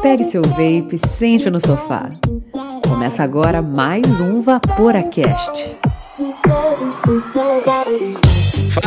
Pegue seu vape, sente no sofá. Começa agora mais um VaporaCast.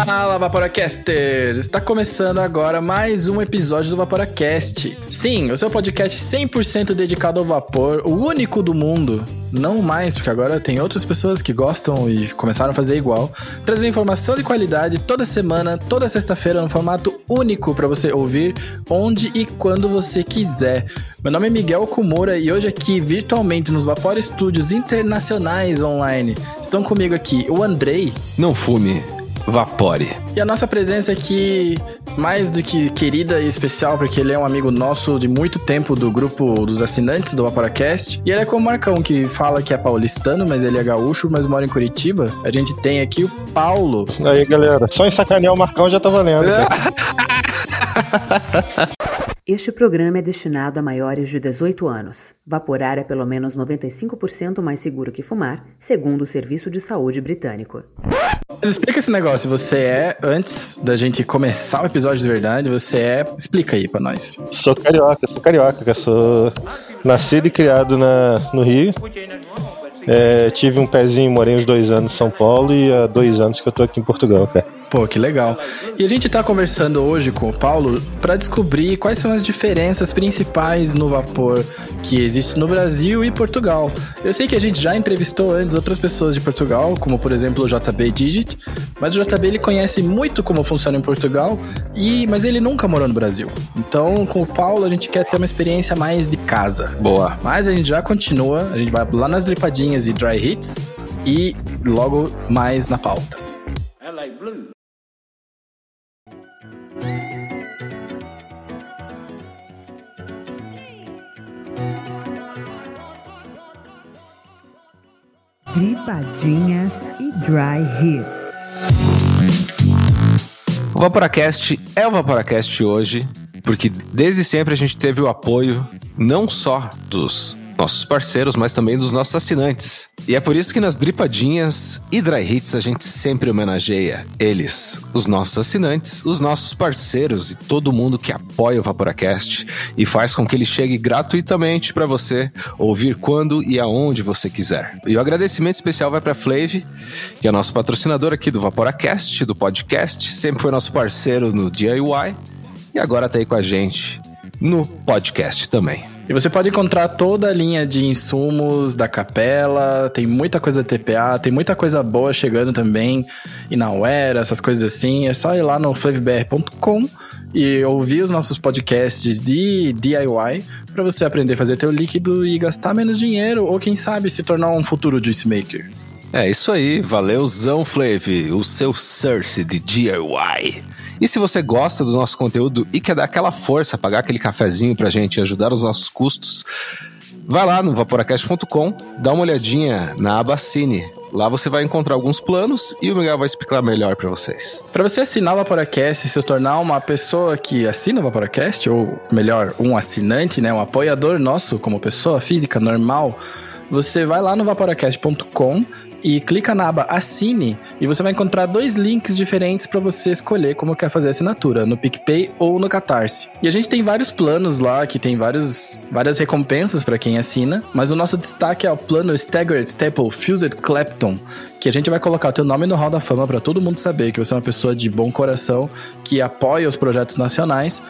Fala, Vaporacasters! Está começando agora mais um episódio do Vaporacast. Sim, o seu podcast 100% dedicado ao vapor, o único do mundo. Não mais, porque agora tem outras pessoas que gostam e começaram a fazer igual. Trazer informação de qualidade toda semana, toda sexta-feira, no formato único para você ouvir onde e quando você quiser. Meu nome é Miguel Kumura e hoje aqui, virtualmente, nos Vapor Studios Internacionais Online, estão comigo aqui o Andrei. Não fume. Vapore. E a nossa presença aqui, mais do que querida e especial, porque ele é um amigo nosso de muito tempo do grupo dos assinantes do Vaporacast. E ele é como o Marcão, que fala que é paulistano, mas ele é gaúcho, mas mora em Curitiba. A gente tem aqui o Paulo. Aí, galera. Só em sacanear o Marcão já tá valendo. Este programa é destinado a maiores de 18 anos. Vaporar é pelo menos 95% mais seguro que fumar, segundo o Serviço de Saúde Britânico. Mas explica esse negócio. Você é, antes da gente começar o episódio de verdade, você é. Explica aí pra nós. Sou carioca, sou carioca, sou nascido e criado na, no Rio. É, tive um pezinho, morei uns dois anos em São Paulo e há dois anos que eu tô aqui em Portugal, cara. Pô, que legal. E a gente tá conversando hoje com o Paulo para descobrir quais são as diferenças principais no vapor que existe no Brasil e Portugal. Eu sei que a gente já entrevistou antes outras pessoas de Portugal, como por exemplo o JB Digit, mas o JB ele conhece muito como funciona em Portugal, e mas ele nunca morou no Brasil. Então, com o Paulo a gente quer ter uma experiência mais de casa. Boa. Mas a gente já continua, a gente vai lá nas dripadinhas e dry hits e logo mais na pauta. Tripadinhas e Dry Hits. O Vaporacast é o Vaporacast hoje, porque desde sempre a gente teve o apoio não só dos nossos parceiros, mas também dos nossos assinantes. E é por isso que nas dripadinhas e dry hits a gente sempre homenageia eles, os nossos assinantes, os nossos parceiros e todo mundo que apoia o Vaporacast e faz com que ele chegue gratuitamente para você ouvir quando e aonde você quiser. E o agradecimento especial vai para Flave, que é nosso patrocinador aqui do Vaporacast, do podcast, sempre foi nosso parceiro no DIY e agora tá aí com a gente no podcast também. E você pode encontrar toda a linha de insumos da capela, tem muita coisa TPA, tem muita coisa boa chegando também, e na Uera, essas coisas assim. É só ir lá no flavbr.com e ouvir os nossos podcasts de DIY para você aprender a fazer teu líquido e gastar menos dinheiro, ou quem sabe se tornar um futuro juice maker. É isso aí, valeuzão Flav, o seu Cersei de DIY. E se você gosta do nosso conteúdo e quer dar aquela força, pagar aquele cafezinho pra gente e ajudar os nossos custos, vai lá no vaporacast.com, dá uma olhadinha na aba Cine. Lá você vai encontrar alguns planos e o Miguel vai explicar melhor para vocês. Para você assinar o Vaporacast e se tornar uma pessoa que assina o Vaporacast, ou melhor, um assinante, né, um apoiador nosso como pessoa física normal, você vai lá no vaporacast.com e clica na aba Assine e você vai encontrar dois links diferentes para você escolher como quer fazer a assinatura, no PicPay ou no Catarse. E a gente tem vários planos lá que tem vários, várias recompensas para quem assina, mas o nosso destaque é o plano Staggered Staple Fused Clapton, que a gente vai colocar o teu nome no Hall da Fama para todo mundo saber que você é uma pessoa de bom coração, que apoia os projetos nacionais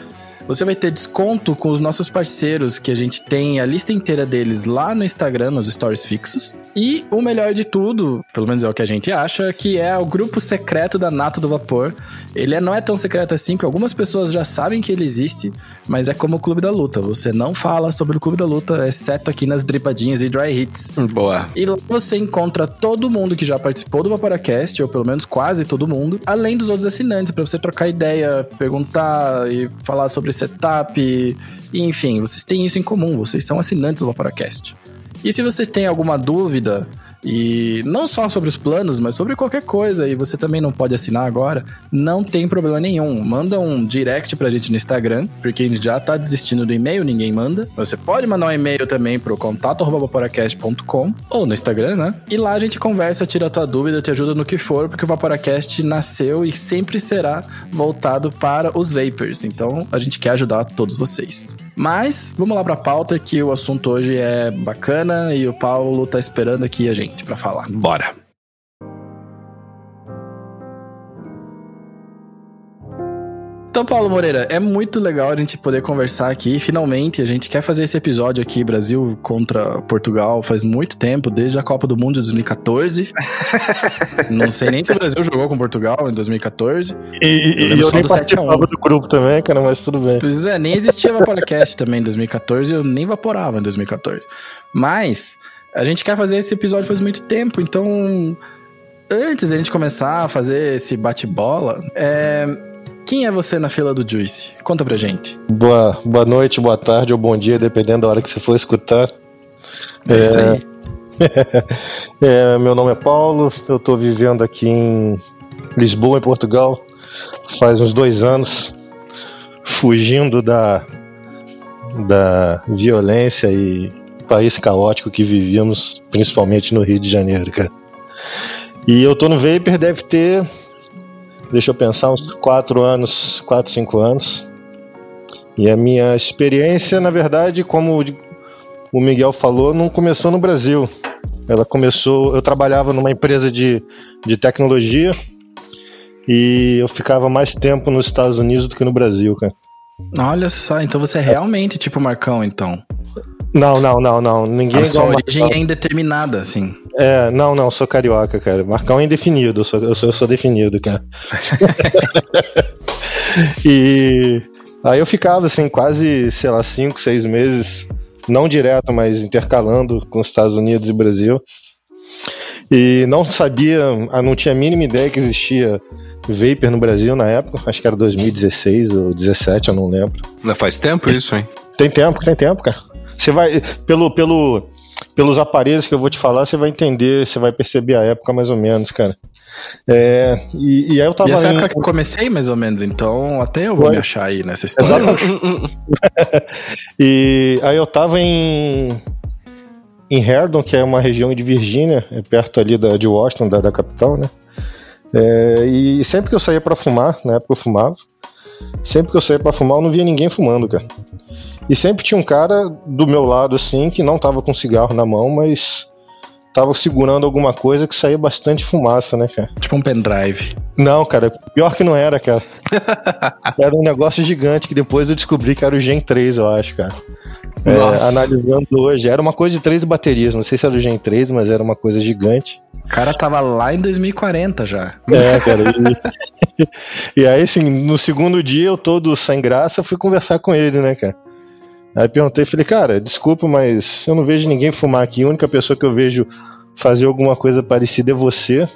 você vai ter desconto com os nossos parceiros, que a gente tem a lista inteira deles lá no Instagram, nos stories fixos. E o melhor de tudo, pelo menos é o que a gente acha, que é o grupo secreto da Nato do Vapor. Ele é, não é tão secreto assim, porque algumas pessoas já sabem que ele existe, mas é como o Clube da Luta. Você não fala sobre o Clube da Luta, exceto aqui nas dripadinhas e dry hits. Boa. E lá você encontra todo mundo que já participou do Vaporacast, ou pelo menos quase todo mundo, além dos outros assinantes, para você trocar ideia, perguntar e falar sobre setup, e, enfim, vocês têm isso em comum, vocês são assinantes do Vaporacast. E se você tem alguma dúvida, e não só sobre os planos, mas sobre qualquer coisa, e você também não pode assinar agora, não tem problema nenhum. Manda um direct pra gente no Instagram, porque a gente já tá desistindo do e-mail, ninguém manda. Você pode mandar um e-mail também pro contato.vaporacast.com ou no Instagram, né? E lá a gente conversa, tira a tua dúvida, te ajuda no que for, porque o Vaporacast nasceu e sempre será voltado para os vapers. Então a gente quer ajudar todos vocês. Mas vamos lá pra pauta que o assunto hoje é bacana e o Paulo tá esperando aqui a gente para falar. Bora. Então, Paulo Moreira, é muito legal a gente poder conversar aqui. Finalmente, a gente quer fazer esse episódio aqui, Brasil contra Portugal, faz muito tempo, desde a Copa do Mundo de 2014. Não sei nem se o Brasil jogou com Portugal em 2014. E, e eu, eu nem participava do grupo também, cara, mas tudo bem. Pois é, nem existia Vaporacast também em 2014, eu nem vaporava em 2014. Mas, a gente quer fazer esse episódio faz muito tempo, então... Antes da gente começar a fazer esse bate-bola, é quem é você na fila do Juice? Conta pra gente. Boa, boa noite, boa tarde ou bom dia, dependendo da hora que você for escutar. É, é isso aí. é, meu nome é Paulo, eu tô vivendo aqui em Lisboa, em Portugal, faz uns dois anos, fugindo da, da violência e país caótico que vivíamos, principalmente no Rio de Janeiro, cara. E eu tô no Vapor, deve ter deixa eu pensar, uns 4 anos, 4, 5 anos. E a minha experiência, na verdade, como o Miguel falou, não começou no Brasil. Ela começou, eu trabalhava numa empresa de, de tecnologia e eu ficava mais tempo nos Estados Unidos do que no Brasil, cara. Olha só, então você é realmente tipo Marcão, então. Não, não, não, não. Ninguém a sua origem Marcão. é indeterminada, assim. É, não, não, sou carioca, cara. Marcão é indefinido, eu sou, eu sou, eu sou definido, cara. e aí eu ficava, assim, quase, sei lá, cinco, seis meses, não direto, mas intercalando com os Estados Unidos e Brasil. E não sabia, ah, não tinha a mínima ideia que existia Vapor no Brasil na época, acho que era 2016 ou 2017, eu não lembro. Não faz tempo isso, hein? Tem tempo, tem tempo, cara. Você vai, pelo, pelo, pelos aparelhos que eu vou te falar, você vai entender, você vai perceber a época mais ou menos, cara. É, e, e, aí eu tava. E essa em... época que eu comecei, mais ou menos, então até eu vou Foi. me achar aí nessa história. e aí eu tava em. Em Herdon, que é uma região de Virgínia, é perto ali da, de Washington, da, da capital, né? É, e sempre que eu saía para fumar, na época eu fumava, sempre que eu saía para fumar eu não via ninguém fumando, cara. E sempre tinha um cara do meu lado, assim, que não tava com cigarro na mão, mas tava segurando alguma coisa que saía bastante fumaça, né, cara? Tipo um pendrive. Não, cara, pior que não era, cara. era um negócio gigante que depois eu descobri que era o Gen 3, eu acho, cara. É, analisando hoje, era uma coisa de três baterias, não sei se era o Gen 3, mas era uma coisa gigante. O cara tava lá em 2040 já. É, cara. E, e aí, assim, no segundo dia, eu todo sem graça, fui conversar com ele, né, cara? Aí perguntei, falei, cara, desculpa, mas eu não vejo ninguém fumar aqui. A única pessoa que eu vejo fazer alguma coisa parecida é você.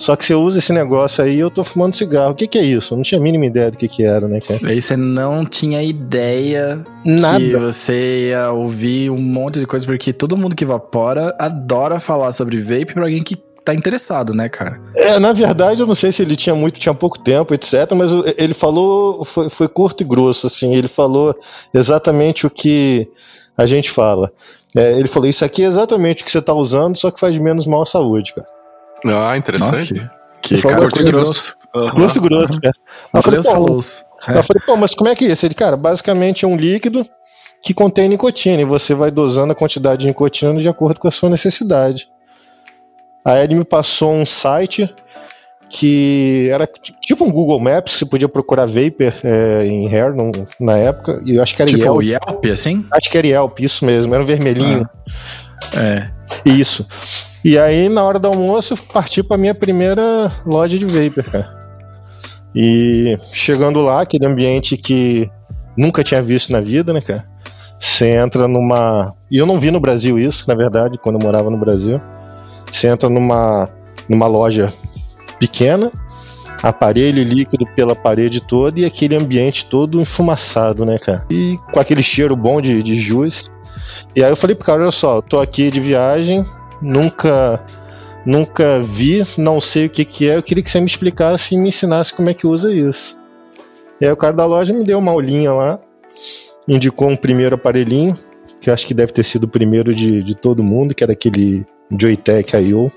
Só que você usa esse negócio aí eu tô fumando cigarro. O que, que é isso? Eu não tinha a mínima ideia do que, que era, né, cara? Aí você não tinha ideia Nada. que você ia ouvir um monte de coisa, porque todo mundo que evapora adora falar sobre vape pra alguém que tá interessado, né, cara? É, na verdade, eu não sei se ele tinha muito, tinha pouco tempo, etc. Mas ele falou, foi, foi curto e grosso, assim. Ele falou exatamente o que a gente fala. É, ele falou: Isso aqui é exatamente o que você tá usando, só que faz menos mal à saúde, cara. Ah, interessante. Nossa, que, que cara, curto e grosso. Uhum. Grosso e grosso, cara. Eu falei, pô, é. eu falei, pô, mas como é que é isso? Ele, cara, basicamente é um líquido que contém nicotina e você vai dosando a quantidade de nicotina de acordo com a sua necessidade. Aí ele me passou um site que era tipo um Google Maps, que você podia procurar Vapor é, em Hair no, na época, e eu acho que era tipo Yelp. Yelp, assim? Acho que era Yelp, isso mesmo, era um vermelhinho. Ah, é. Isso. E aí, na hora do almoço, eu parti pra minha primeira loja de Vapor, cara. E chegando lá, aquele ambiente que nunca tinha visto na vida, né, cara? Você entra numa. E eu não vi no Brasil isso, na verdade, quando eu morava no Brasil. Você entra numa, numa loja pequena, aparelho líquido pela parede toda e aquele ambiente todo enfumaçado, né, cara? E com aquele cheiro bom de, de juiz. E aí eu falei pro cara, olha só, tô aqui de viagem, nunca nunca vi, não sei o que que é, eu queria que você me explicasse e me ensinasse como é que usa isso. E aí o cara da loja me deu uma aulinha lá, indicou um primeiro aparelhinho, que eu acho que deve ter sido o primeiro de, de todo mundo, que era aquele Joytech IO.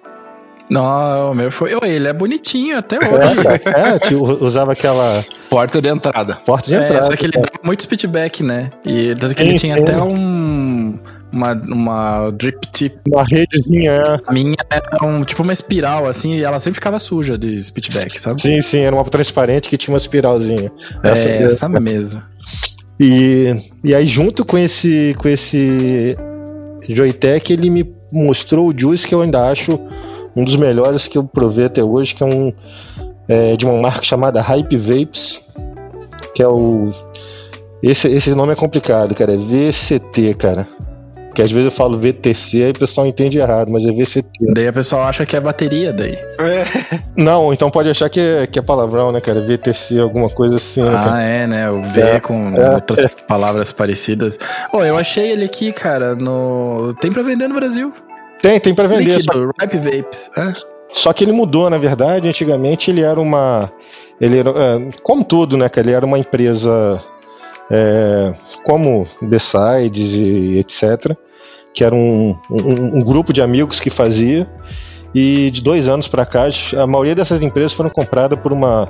Não, o meu foi. Ele é bonitinho até hoje. É, tipo, usava aquela Porta de entrada. porta de É, entrada. só que ele dava muito speedback, né? E tanto que ele Sim, tinha sim. até um. Uma, uma drip tip. Uma redezinha, é. A minha era um, tipo uma espiral, assim, e ela sempre ficava suja de speedback, sabe? Sim, sim, era uma transparente que tinha uma espiralzinha. Essa, é, mesmo. essa mesa. E, e aí, junto com esse, com esse Joytech, ele me mostrou o Juice que eu ainda acho um dos melhores que eu provei até hoje, que é um é, de uma marca chamada Hype Vapes, que é o. Esse, esse nome é complicado, cara. É VCT, cara. Porque às vezes eu falo VTC, aí o pessoal entende errado, mas é VCT. Daí a pessoa acha que é bateria daí. Não, então pode achar que é, que é palavrão, né, cara? VTC, alguma coisa assim, né, cara? Ah, é, né? O V É, com é, outras palavras parecidas. Oh, eu achei ele aqui, cara, no. Tem pra vender no Brasil. Tem, tem pra vender. Só, Líquido, Ripe Vapes. É. só que ele mudou, na verdade. Antigamente ele era uma. Ele era. é, como tudo, né, cara? Ele era uma empresa. É, como Besides e etc. Que era um, um, um grupo de amigos que fazia. E de dois anos pra cá, a maioria dessas empresas foram compradas por uma.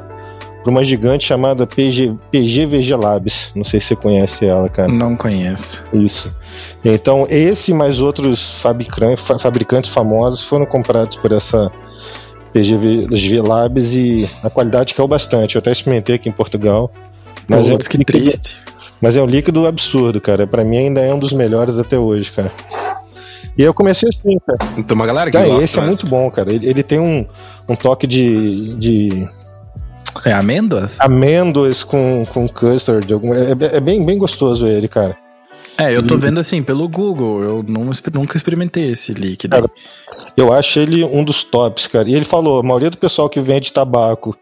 Por uma gigante chamada PG, PGVG Labs. Não sei se você conhece ela, cara. Não conheço. Isso. Então, esse e mais outros fabricantes, fa- fabricantes famosos foram comprados por essa PGV Labs e a qualidade caiu bastante. Eu até experimentei aqui em Portugal. Mas, é, Putz, que líquido- triste. Mas é um líquido absurdo, cara. Pra mim ainda é um dos melhores até hoje, cara. E eu comecei assim, cara. Tem uma galera que Tá, gosta, esse é né? muito bom, cara. Ele, ele tem um, um toque de, de É amêndoas? amêndoas com, com custard. alguma- É, é bem, bem gostoso ele, cara. É, eu tô vendo assim pelo Google. Eu não nunca experimentei esse líquido. Cara, Eu acho ele um dos tops, cara. E ele falou: a maioria do pessoal que vende tabaco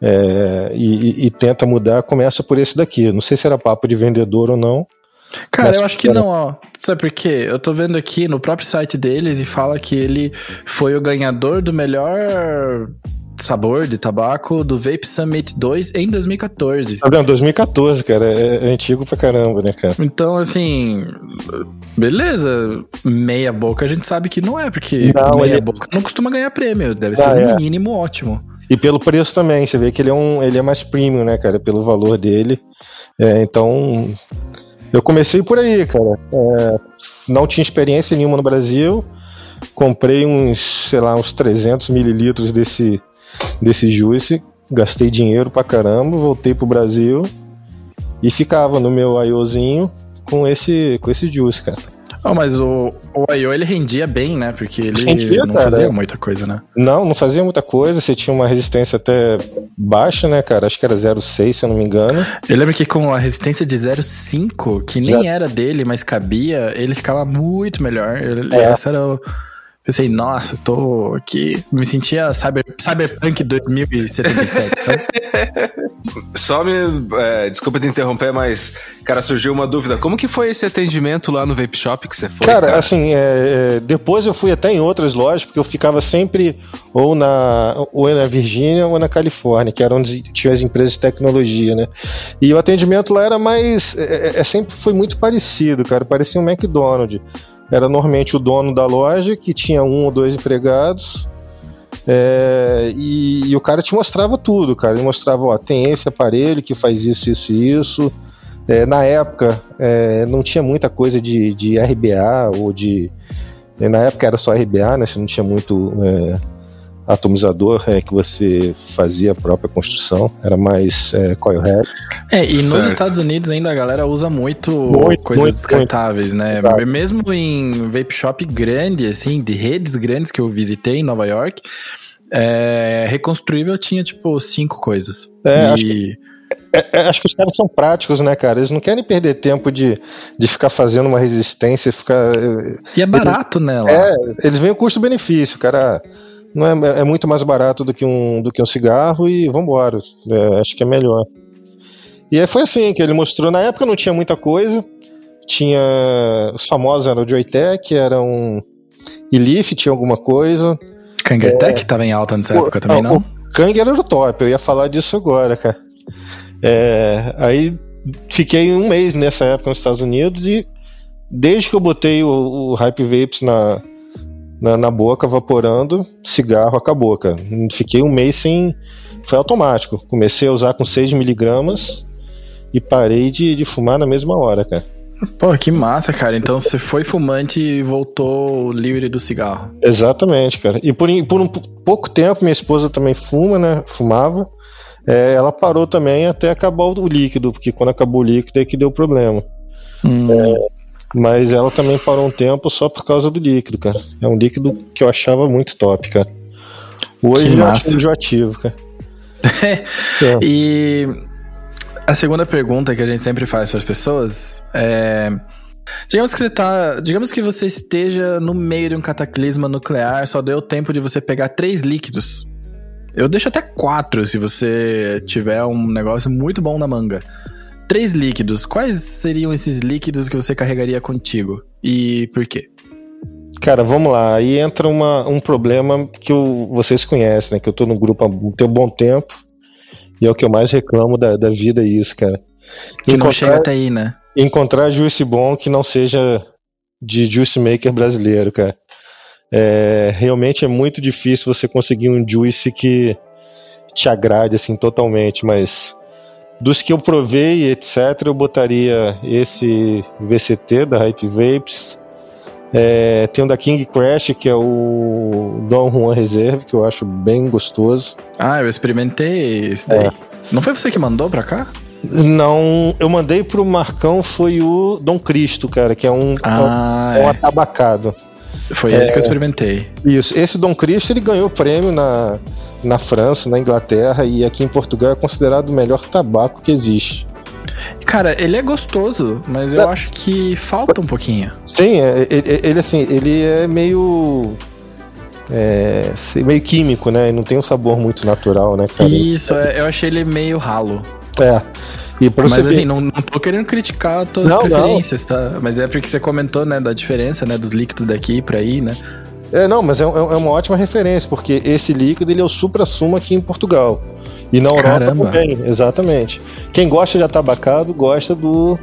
é, e, e- tenta mudar começa por esse daqui. Não sei se era papo de vendedor ou não. Cara, eu acho que era- não, ó. Sabe por quê? Eu tô vendo aqui no próprio site deles e fala que ele foi o ganhador do melhor sabor de tabaco do Vape Summit 2 em 2014. Tá vendo? 2014, cara. É, é antigo pra caramba, né, cara? Então, assim, beleza, meia boca a gente sabe que não é, porque Não, meia ele- boca não costuma ganhar prêmio, deve Ah, ser é. no mínimo ótimo. E pelo preço também. Você vê que ele é, um, ele é mais premium, né, cara? Pelo valor dele. É, então. Eu comecei por aí, cara. É, não tinha experiência nenhuma no Brasil. Comprei uns, sei lá, uns 300 mililitros desse, desse juice. Gastei dinheiro pra caramba. Voltei pro Brasil. E ficava no meu IOzinho com esse, com esse juice, cara. Oh, mas o, o I.O. ele rendia bem, né? Porque ele Rendia, não cara, fazia muita coisa, né? Não, não fazia muita coisa. Você tinha uma resistência até baixa, né, cara? Acho que era 0,6, se eu não me engano. Eu lembro que com a resistência de 0,5, que nem Exato. era dele, mas cabia, ele ficava muito melhor. Ele- É. Essa era o... Pensei, nossa, tô aqui. Me sentia cyber, Cyberpunk 2077, sabe? Só me. é, desculpa te interromper, mas, cara, surgiu uma dúvida. Como que foi esse atendimento lá no Vape Shop que você foi? Cara, assim, é, é, depois eu fui até em outras lojas, porque eu ficava sempre ou na, ou na Virgínia ou na Califórnia, que era onde tinha as empresas de tecnologia, né? E o atendimento lá era mais. É, é, sempre foi muito parecido, cara. Parecia um McDonald's. Era normalmente o dono da loja, que tinha um ou dois empregados. É, e, e o cara te mostrava tudo, cara. Ele mostrava, ó, tem esse aparelho que faz isso, isso e isso. É, na época, é, não tinha muita coisa de, de RBA ou de. é, Na época era só RBA, né? Você não tinha muito é, atomizador é, que você fazia a própria construção, era mais é, coil head. É, e nos Certo. Estados Unidos ainda a galera usa muito, Muito, coisas muito, descartáveis, né? Exato. Mesmo em vape shop grande, assim, de redes grandes que eu visitei em Nova York, é, reconstruível tinha, tipo, cinco coisas. É, e... acho É, acho que os caras são práticos, né, cara? Eles não querem perder tempo de, de ficar fazendo uma resistência, ficar. E é barato, né? Lá. É, eles veem o custo-benefício, cara. Não é, é muito mais barato do que um, do que um cigarro e vambora. É, acho que é melhor. E aí foi assim que ele mostrou. Na época não tinha muita coisa. Tinha. Os famosos eram o Joytech, era um. Elif tinha alguma coisa. Kangertech tava em alta nessa Pô, época também, não, não? O Kang era o top, eu ia falar disso agora, cara. É, aí fiquei um mês nessa época nos Estados Unidos e desde que eu botei o, o Hype Vapes na, na, na boca, vaporando, cigarro, acabou, cara. Fiquei um mês sem. Foi automático. Comecei a usar com 6 miligramas e parei de, de fumar na mesma hora, cara. Pô, que massa, cara. Então você foi fumante e voltou livre do cigarro. Exatamente, cara. E por, por um pouco tempo, minha esposa também fuma, né? Fumava. É, ela parou também até acabar o líquido, porque quando acabou o líquido é que deu problema. Hum. É, mas ela também parou um tempo só por causa do líquido, cara. É um líquido que eu achava muito top, cara. Hoje eu acho enjoativo, cara. é. E a segunda pergunta que a gente sempre faz para as pessoas é. Digamos que você tá. Digamos que você esteja no meio de um cataclisma nuclear, só deu tempo de você pegar três líquidos. Eu deixo até quatro se você tiver um negócio muito bom na manga. Três líquidos. Quais seriam esses líquidos que você carregaria contigo? E por quê? Cara, vamos lá. Aí entra uma, um problema que eu, vocês conhecem, né? Que eu tô no grupo há um, bom tempo. E é o que eu mais reclamo da, da vida, é isso, cara. Que encontrar, não chega até aí, né? Encontrar juice bom que não seja de juice maker brasileiro, cara. É, realmente é muito difícil você conseguir um juice que te agrade assim totalmente, mas dos que eu provei, etc., eu botaria esse VCT da Hype Vapes. É, tem um da King Crash, que é o Don Juan Reserve, que eu acho bem gostoso. Ah, eu experimentei esse daí. É. Não foi você que mandou pra cá? Não, eu mandei pro Marcão, foi o Dom Cristo, cara, que é um, ah, é um, é. um atabacado. Foi esse que eu é. experimentei. Isso, esse Dom Cristo ele ganhou prêmio na, na França, na Inglaterra e aqui em Portugal é considerado o melhor tabaco que existe. Cara, ele é gostoso, mas eu acho que falta um pouquinho. Sim, é, ele, ele assim, ele é meio é, meio químico, né? Não tem um sabor muito natural, né, cara? Isso, é, eu achei ele meio ralo. É. E Mas assim, não, não tô querendo criticar as tuas não, preferências, não. tá? Mas é porque você comentou, né, da diferença, né, dos líquidos daqui pra aí, né? É, não, mas é, é, é uma ótima referência, porque esse líquido ele é o supra-sumo aqui em Portugal. E na Europa Caramba. também, exatamente. Quem gosta de atabacado gosta do,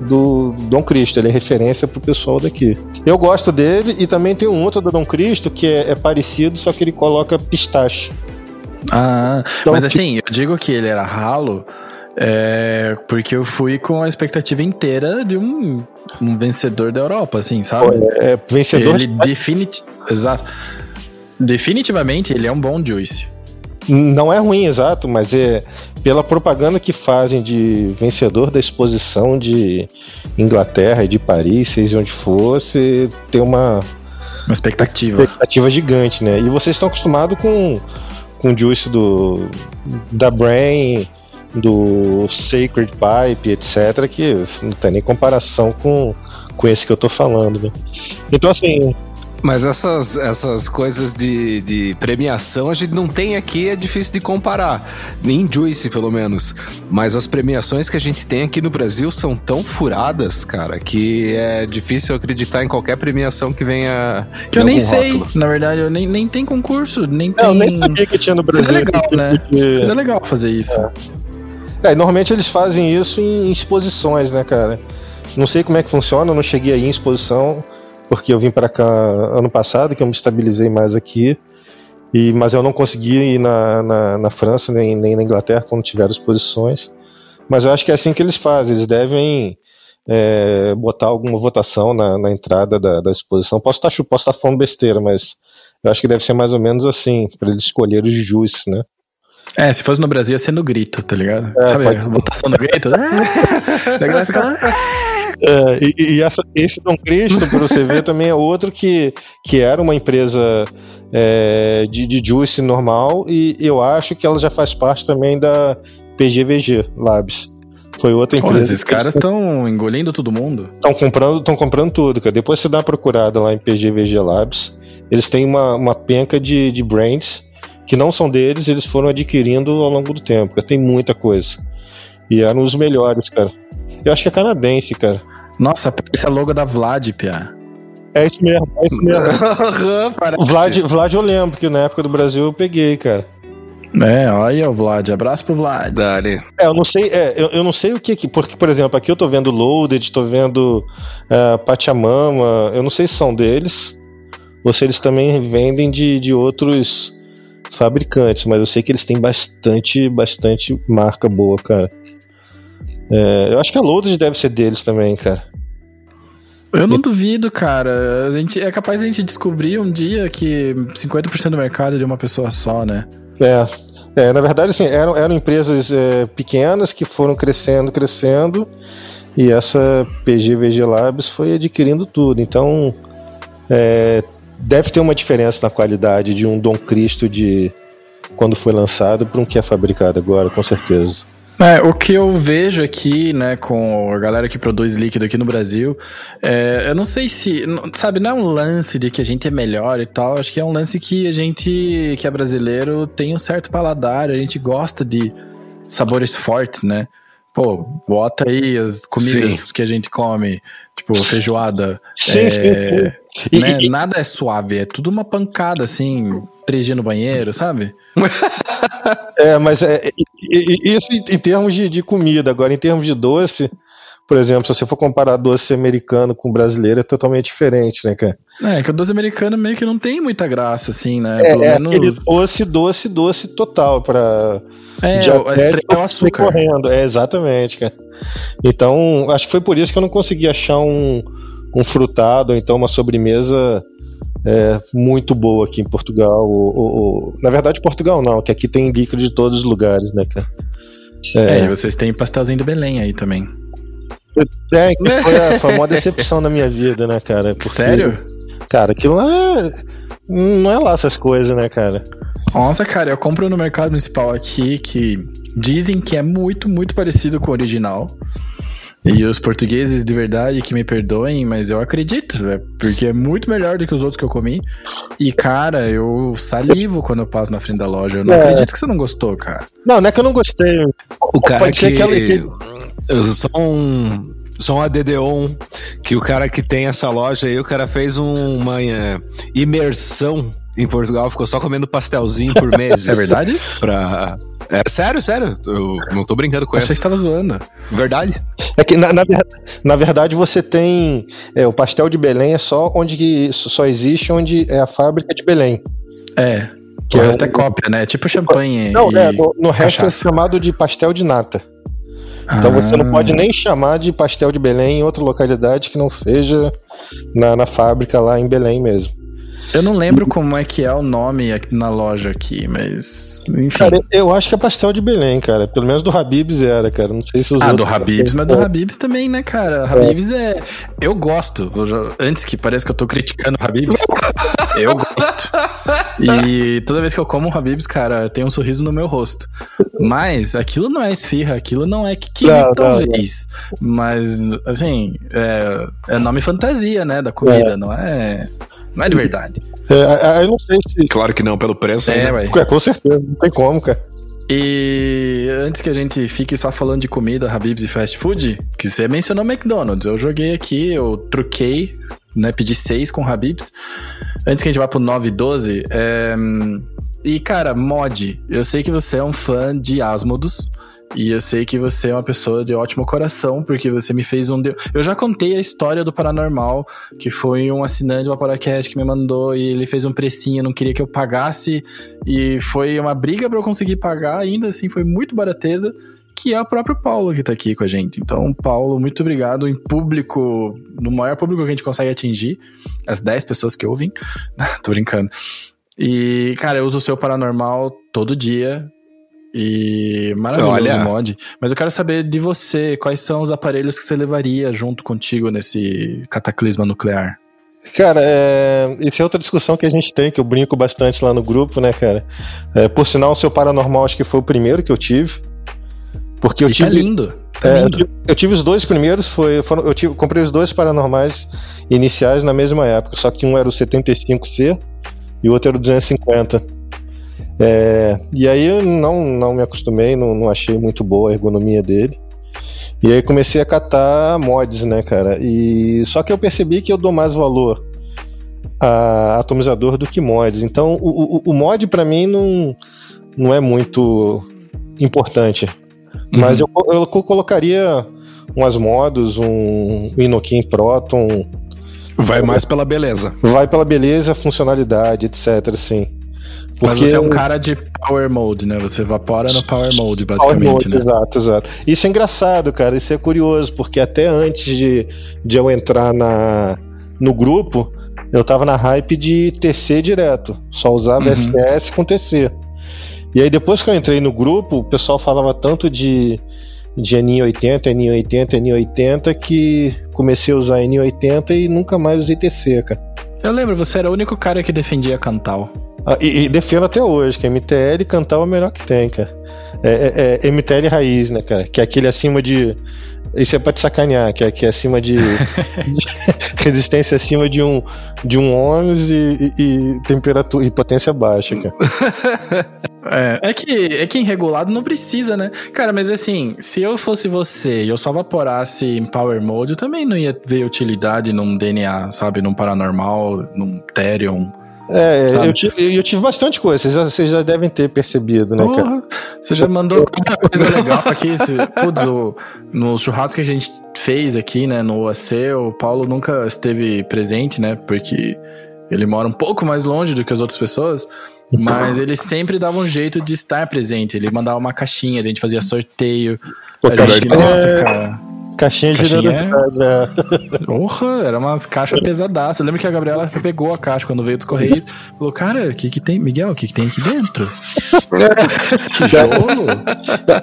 do Dom Cristo, ele é referência pro pessoal daqui. Eu gosto dele e também tem um outro do Dom Cristo que é, é parecido, só que ele coloca pistache. Ah, então, mas assim, eu digo que ele era ralo é, porque eu fui com a expectativa inteira de um, um vencedor da Europa, assim, sabe? É, vencedor. Ele definit... Exato. Definitivamente ele é um bom Juice. Não é ruim, exato, mas é pela propaganda que fazem de vencedor da exposição de Inglaterra e de Paris, seja onde fosse, tem uma uma expectativa. Expectativa gigante, né? E vocês estão acostumados com com o Juice do da Brain, do Sacred Pipe, etc., que não tem nem comparação com, com esse que eu tô falando. Né? Então, assim. Mas essas, essas coisas de, de premiação a gente não tem aqui, é difícil de comparar. Nem Juice, pelo menos. Mas as premiações que a gente tem aqui no Brasil são tão furadas, cara, que é difícil acreditar em qualquer premiação que venha. Que eu nem sei. Rótulo. Na verdade, eu nem, nem tem concurso, nem tem. Eu nem sabia que tinha no Brasil. Seria legal, né? Seria legal fazer isso. É. É, normalmente eles fazem isso em exposições, né, cara? Não sei como é que funciona, eu não cheguei aí em exposição, porque eu vim para cá ano passado, que eu me estabilizei mais aqui. E, mas eu não consegui ir na, na, na França nem, nem, na Inglaterra quando tiveram exposições. Mas eu acho que é assim que eles fazem, eles devem é, botar alguma votação na, na entrada da, da, exposição. Posso estar, posso estar falando besteira, mas eu acho que deve ser mais ou menos assim, para eles escolherem os juízes, né? É, se fosse no Brasil ia ser no grito, tá ligado? É, Sabe, votação no grito? a galera fica... É, e, e essa, esse Dom Cristo, para você ver, também é outro que, que era uma empresa é, de, de juice normal e eu acho que ela já faz parte também da PGVG Labs. Foi outra empresa. Olha, esses caras estão engolindo todo mundo. Estão comprando, estão comprando tudo, cara. Depois você dá uma procurada lá em PGVG Labs. Eles têm uma, uma penca de, de brands que não são deles, eles foram adquirindo ao longo do tempo. Cara. Tem muita coisa. E eram os melhores, cara. Eu acho que é canadense, cara. Nossa, parece a logo da Vlad, Pia. É isso mesmo, é isso mesmo. Vlad, Vlad eu lembro que na época do Brasil eu peguei, cara. É, olha o Vlad, abraço pro Vlad. Dali. É, eu não sei, é, eu, eu, não sei o que, porque, por exemplo, aqui eu tô vendo Loaded, tô vendo uh, Pachamama, eu não sei se são deles, ou se eles também vendem de, de outros fabricantes, mas eu sei que eles têm bastante, bastante marca boa, cara. É, eu acho que a Loaded deve ser deles também, cara. Eu não duvido, cara. A gente, é capaz de a gente descobrir um dia que 50% do mercado é de uma pessoa só, né? É. é na verdade, assim, eram, eram empresas é, pequenas que foram crescendo, crescendo, e essa PGVG Labs foi adquirindo tudo. Então, é, deve ter uma diferença na qualidade de um Dom Cristo de quando foi lançado para um que é fabricado agora, com certeza. É, o que eu vejo aqui, né, com a galera que produz líquido aqui no Brasil, é, eu não sei se, sabe, não é um lance de que a gente é melhor e tal, acho que é um lance que a gente, que é brasileiro, tem um certo paladar, a gente gosta de sabores fortes, né? Pô, bota aí as comidas sim. que a gente come, tipo feijoada. Sim, é, sim, sim. Né? E, Nada é suave, é tudo uma pancada, assim, 3G no banheiro, sabe? é, mas é, isso em termos de, de comida. Agora, em termos de doce, por exemplo, se você for comparar doce americano com brasileiro, é totalmente diferente, né, cara? É, que o doce americano meio que não tem muita graça, assim, né? É, é menos... aquele doce, doce, doce total para é, é o açúcar. Correndo. É, exatamente, cara. Então, acho que foi por isso que eu não consegui achar um, um frutado, ou então uma sobremesa é, muito boa aqui em Portugal. Ou, ou, ou, na verdade, Portugal não, que aqui tem líquido de todos os lugares, né, cara? É, é e vocês têm pastelzinho de Belém aí também. É, que foi a, foi uma decepção na minha vida, né, cara? Porque, Sério? Cara, aquilo não é, não é lá essas coisas, né, cara? Nossa, cara, eu compro no mercado municipal aqui que dizem que é muito, muito parecido com o original. E os portugueses de verdade que me perdoem, mas eu acredito, é porque é muito melhor do que os outros que eu comi. E, cara, eu salivo quando eu passo na frente da loja. Eu não é. acredito que você não gostou, cara. Não, não é que eu não gostei. O cara Pode que... ser aquela que... Só um, só um ADD-on que o cara que tem essa loja aí, o cara fez um, uma é, imersão em Portugal ficou só comendo pastelzinho por meses. é verdade isso? Pra... É sério, sério. Eu não tô brincando com isso. Você estava zoando. Verdade. É que, na, na, na verdade, você tem. É, o pastel de Belém é só onde só existe onde é a fábrica de Belém. É. Que o é resto é, é cópia, né? Tipo champanhe. Não, é, no, no resto é chamado de pastel de nata. Então ah. você não pode nem chamar de pastel de Belém em outra localidade que não seja na, na fábrica lá em Belém mesmo. Eu não lembro como é que é o nome aqui na loja aqui, mas. Enfim. Cara, eu acho que é pastel de Belém, cara. Pelo menos do Habibs era, cara. Não sei se os ah, outros. Ah, do Habibs, mas do Habibs também, né, cara? Habibs é. é... Eu gosto. Eu já... Antes que pareça que eu tô criticando o Habibs, eu gosto. E toda vez que eu como um Habibs, cara, tem um sorriso no meu rosto. Mas aquilo não é esfirra, aquilo não é que talvez. Não, não. Mas, assim, é... é nome fantasia, né, da comida, é. não é. Não é de verdade. É, eu não sei se. Claro que não, pelo preço. É, né? é, com certeza, não tem como, cara. E antes que a gente fique só falando de comida, Habibs e fast food, que você mencionou McDonald's, eu joguei aqui, eu truquei, né, pedi seis com Habibs. Antes que a gente vá pro 9 e 12, é... e cara, mod, eu sei que você é um fã de Asmodus, e eu sei que você é uma pessoa de ótimo coração, porque você me fez um. De... Eu já contei a história do Paranormal, que foi um assinante do Vaporacast que me mandou e ele fez um precinho, não queria que eu pagasse. E foi uma briga para eu conseguir pagar, ainda assim, foi muito barateza. Que é o próprio Paulo que tá aqui com a gente. Então, Paulo, muito obrigado. Em público, no maior público que a gente consegue atingir, as 10 pessoas que ouvem. Tô brincando. E, cara, eu uso o seu paranormal todo dia. E maravilhoso Olha. mod. Mas eu quero saber de você, quais são os aparelhos que você levaria junto contigo nesse cataclisma nuclear? Cara, é... isso é outra discussão que a gente tem, que eu brinco bastante lá no grupo, né, cara? É, por sinal, o seu paranormal acho que foi o primeiro que eu tive. Porque eu e tá tive. Tá lindo. Tá é, lindo. Eu, tive, eu, tive, os dois primeiros, foi, foram, eu tive, comprei os dois paranormais iniciais na mesma época, só que um era o 75C e o outro era o 250. É, e aí eu não, não me acostumei, não, não achei muito boa a ergonomia dele. E aí comecei a catar mods, né, cara? E só que eu percebi que eu dou mais valor a atomizador do que mods. Então o, o, o mod para mim não, não é muito importante. Uhum. Mas eu, eu colocaria umas modos, um Inokin Proton, Vai mais pela beleza. Vai pela beleza, funcionalidade, etc, assim. Porque... Mas você é um cara de power mode, né? Você evapora no power mode, basicamente, power mode, né? Exato, exato. Isso é engraçado, cara. Isso é curioso, porque até antes de, de eu entrar na, no grupo, eu tava na hype de TC direto. Só usava uhum. SS com TC. E aí depois que eu entrei no grupo, o pessoal falava tanto de, de NI80, NI80, NI80 que comecei a usar NI80 e nunca mais usei TC, cara. Eu lembro, você era o único cara que defendia Cantal. Ah, e, e, defendo até hoje, que MTL Cantal é o melhor que tem, cara. É, é, é, MTL raiz, né, cara? Que é aquele acima de. Isso é pra te sacanear, que é, que é acima de, de resistência acima de um, de um 11 e, e, temperatura e potência baixa, cara. É, é que, é que em regulado não precisa, né? Cara, mas assim, se eu fosse você e eu só vaporasse em Power Mode, eu também não ia ver utilidade num DNA, sabe? Num Paranormal, num Therion, é, eu tive, eu tive bastante coisa, vocês já, vocês já devem ter percebido, né, cara? Você já mandou muita coisa legal aqui. Putz, o, no churrasco que a gente fez aqui, né, no OAC, o Paulo nunca esteve presente, né, porque ele mora um pouco mais longe do que as outras pessoas. Mas ele sempre dava um jeito de estar presente. Ele mandava uma caixinha, a gente fazia sorteio. Pô, a gente, nossa, é... cara. Caixinha, Caixinha de? Porra, era umas caixas pesadaças. Eu lembro que a Gabriela pegou a caixa quando veio dos Correios. Falou, cara, o que que tem? Miguel, o que que tem aqui dentro? Tijolo?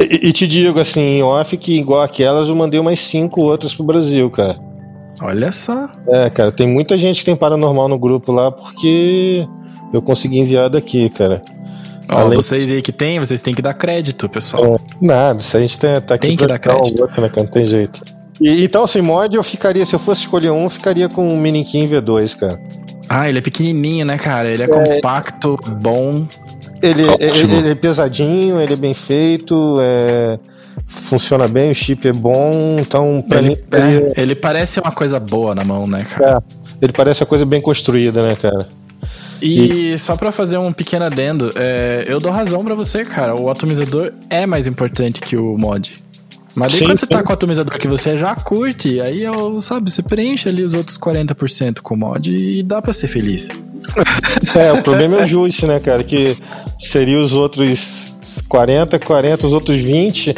e, e te digo, assim, off, que igual aquelas, eu mandei umas cinco outras pro Brasil, cara. Olha só. É, cara, tem muita gente que tem paranormal no grupo lá porque eu consegui enviar daqui, cara. Ó, Além... vocês aí que tem, vocês têm que dar crédito, pessoal. É, nada, se a gente tá, tá aqui tem que dar crédito. outro, né, cara? Não tem jeito. E, então, assim, mod eu ficaria, se eu fosse escolher um, ficaria com o Minikin V2, cara. Ah, ele é pequenininho, né, cara? Ele é, é compacto, bom. Ele, ele, ele, é pesadinho, ele é bem feito, é... funciona bem, o chip é bom, então pra ele, mim seria... é, ele parece uma coisa boa na mão, né, cara? É, ele parece uma coisa bem construída, né, cara? E, e... só para fazer um pequeno adendo, é, eu dou razão para você, cara. O atomizador é mais importante que o mod. Mas daí sim, quando você tá com o atomizador que você já curte, aí, eu, sabe, você preenche ali os outros 40% com o mod e dá pra ser feliz. É, o problema é o Juice, né, cara? Que seria os outros 40, 40, os outros 20,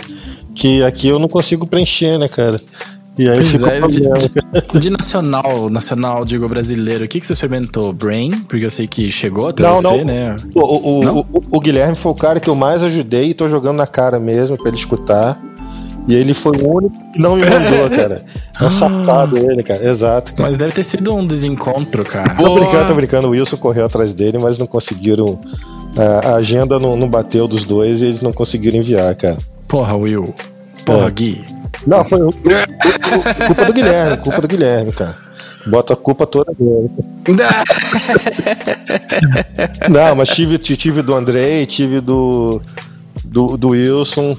que aqui eu não consigo preencher, né, cara? E aí pois é, de, de, nacional, nacional, digo brasileiro, o que, que você experimentou? Brain? Porque eu sei que chegou até não, você, não. né? O, o, não? O, o, Guilherme foi o cara que eu mais ajudei e tô jogando na cara mesmo pra ele escutar. E ele foi o único que não me mandou, cara. É um ah. safado ele, cara. Exato. Cara. Mas deve ter sido um desencontro, cara. Tô brincando, tô brincando. O Wilson correu atrás dele, mas não conseguiram. A, agenda não, não bateu dos dois e eles não conseguiram enviar, cara. Porra, Will. Porra, é. Gui. Não, foi culpa do Guilherme, culpa do Guilherme, cara. Bota a culpa toda dele. Não, mas tive, tive do Andrei, tive do, do, do Wilson,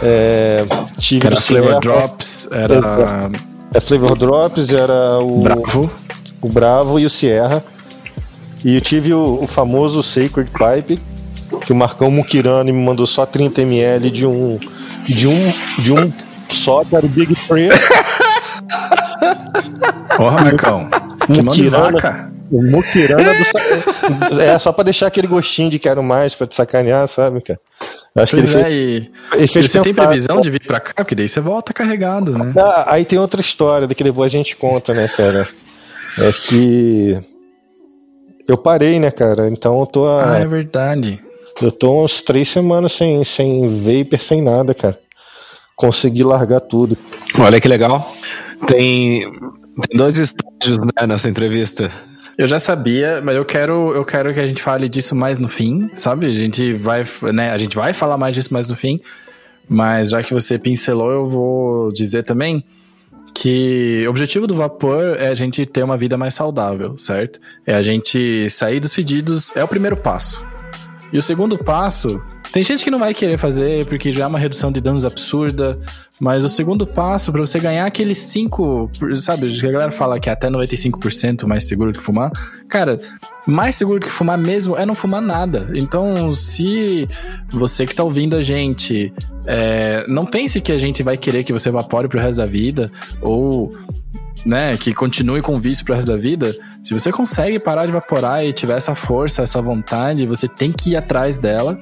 é, tive era do Flavor Drops, era. É, Flavor Drops, era o. Bravo. O Bravo e o Sierra. E eu tive o, o famoso Sacred Pipe, que o Marcão Mukirani me mandou só 30ml de um. De um. De um só, que era o Big Free. Porra, Marcão. Mukirana. Mukirana do É, só pra deixar aquele gostinho de quero mais, pra te sacanear, sabe, cara? Acho pois que ele é, fez, e... ele fez você tem previsão de vir pra cá? Porque daí você volta carregado, né? Ah, aí tem outra história, daqui depois a gente conta, né, cara? É que eu parei, né, cara? Então eu tô. A... Ah, é verdade. Eu tô uns três semanas sem, sem vapor, sem nada, cara consegui largar tudo. Olha que legal. Tem, tem dois estágios né, nessa entrevista. Eu já sabia, mas eu quero, eu quero que a gente fale disso mais no fim, sabe? A gente vai, né, a gente vai falar mais disso mais no fim, mas já que você pincelou, eu vou dizer também que o objetivo do vapor é a gente ter uma vida mais saudável, certo? É a gente sair dos fedidos, é o primeiro passo. E o segundo passo tem gente que não vai querer fazer porque já é uma redução de danos absurda, mas o segundo passo para você ganhar aqueles 5, sabe, a galera fala que é até 95% mais seguro que fumar. Cara, mais seguro que fumar mesmo é não fumar nada. Então, se você que tá ouvindo a gente, é, não pense que a gente vai querer que você evapore pro resto da vida, ou né, que continue com vício pro resto da vida, se você consegue parar de vaporar e tiver essa força, essa vontade, você tem que ir atrás dela.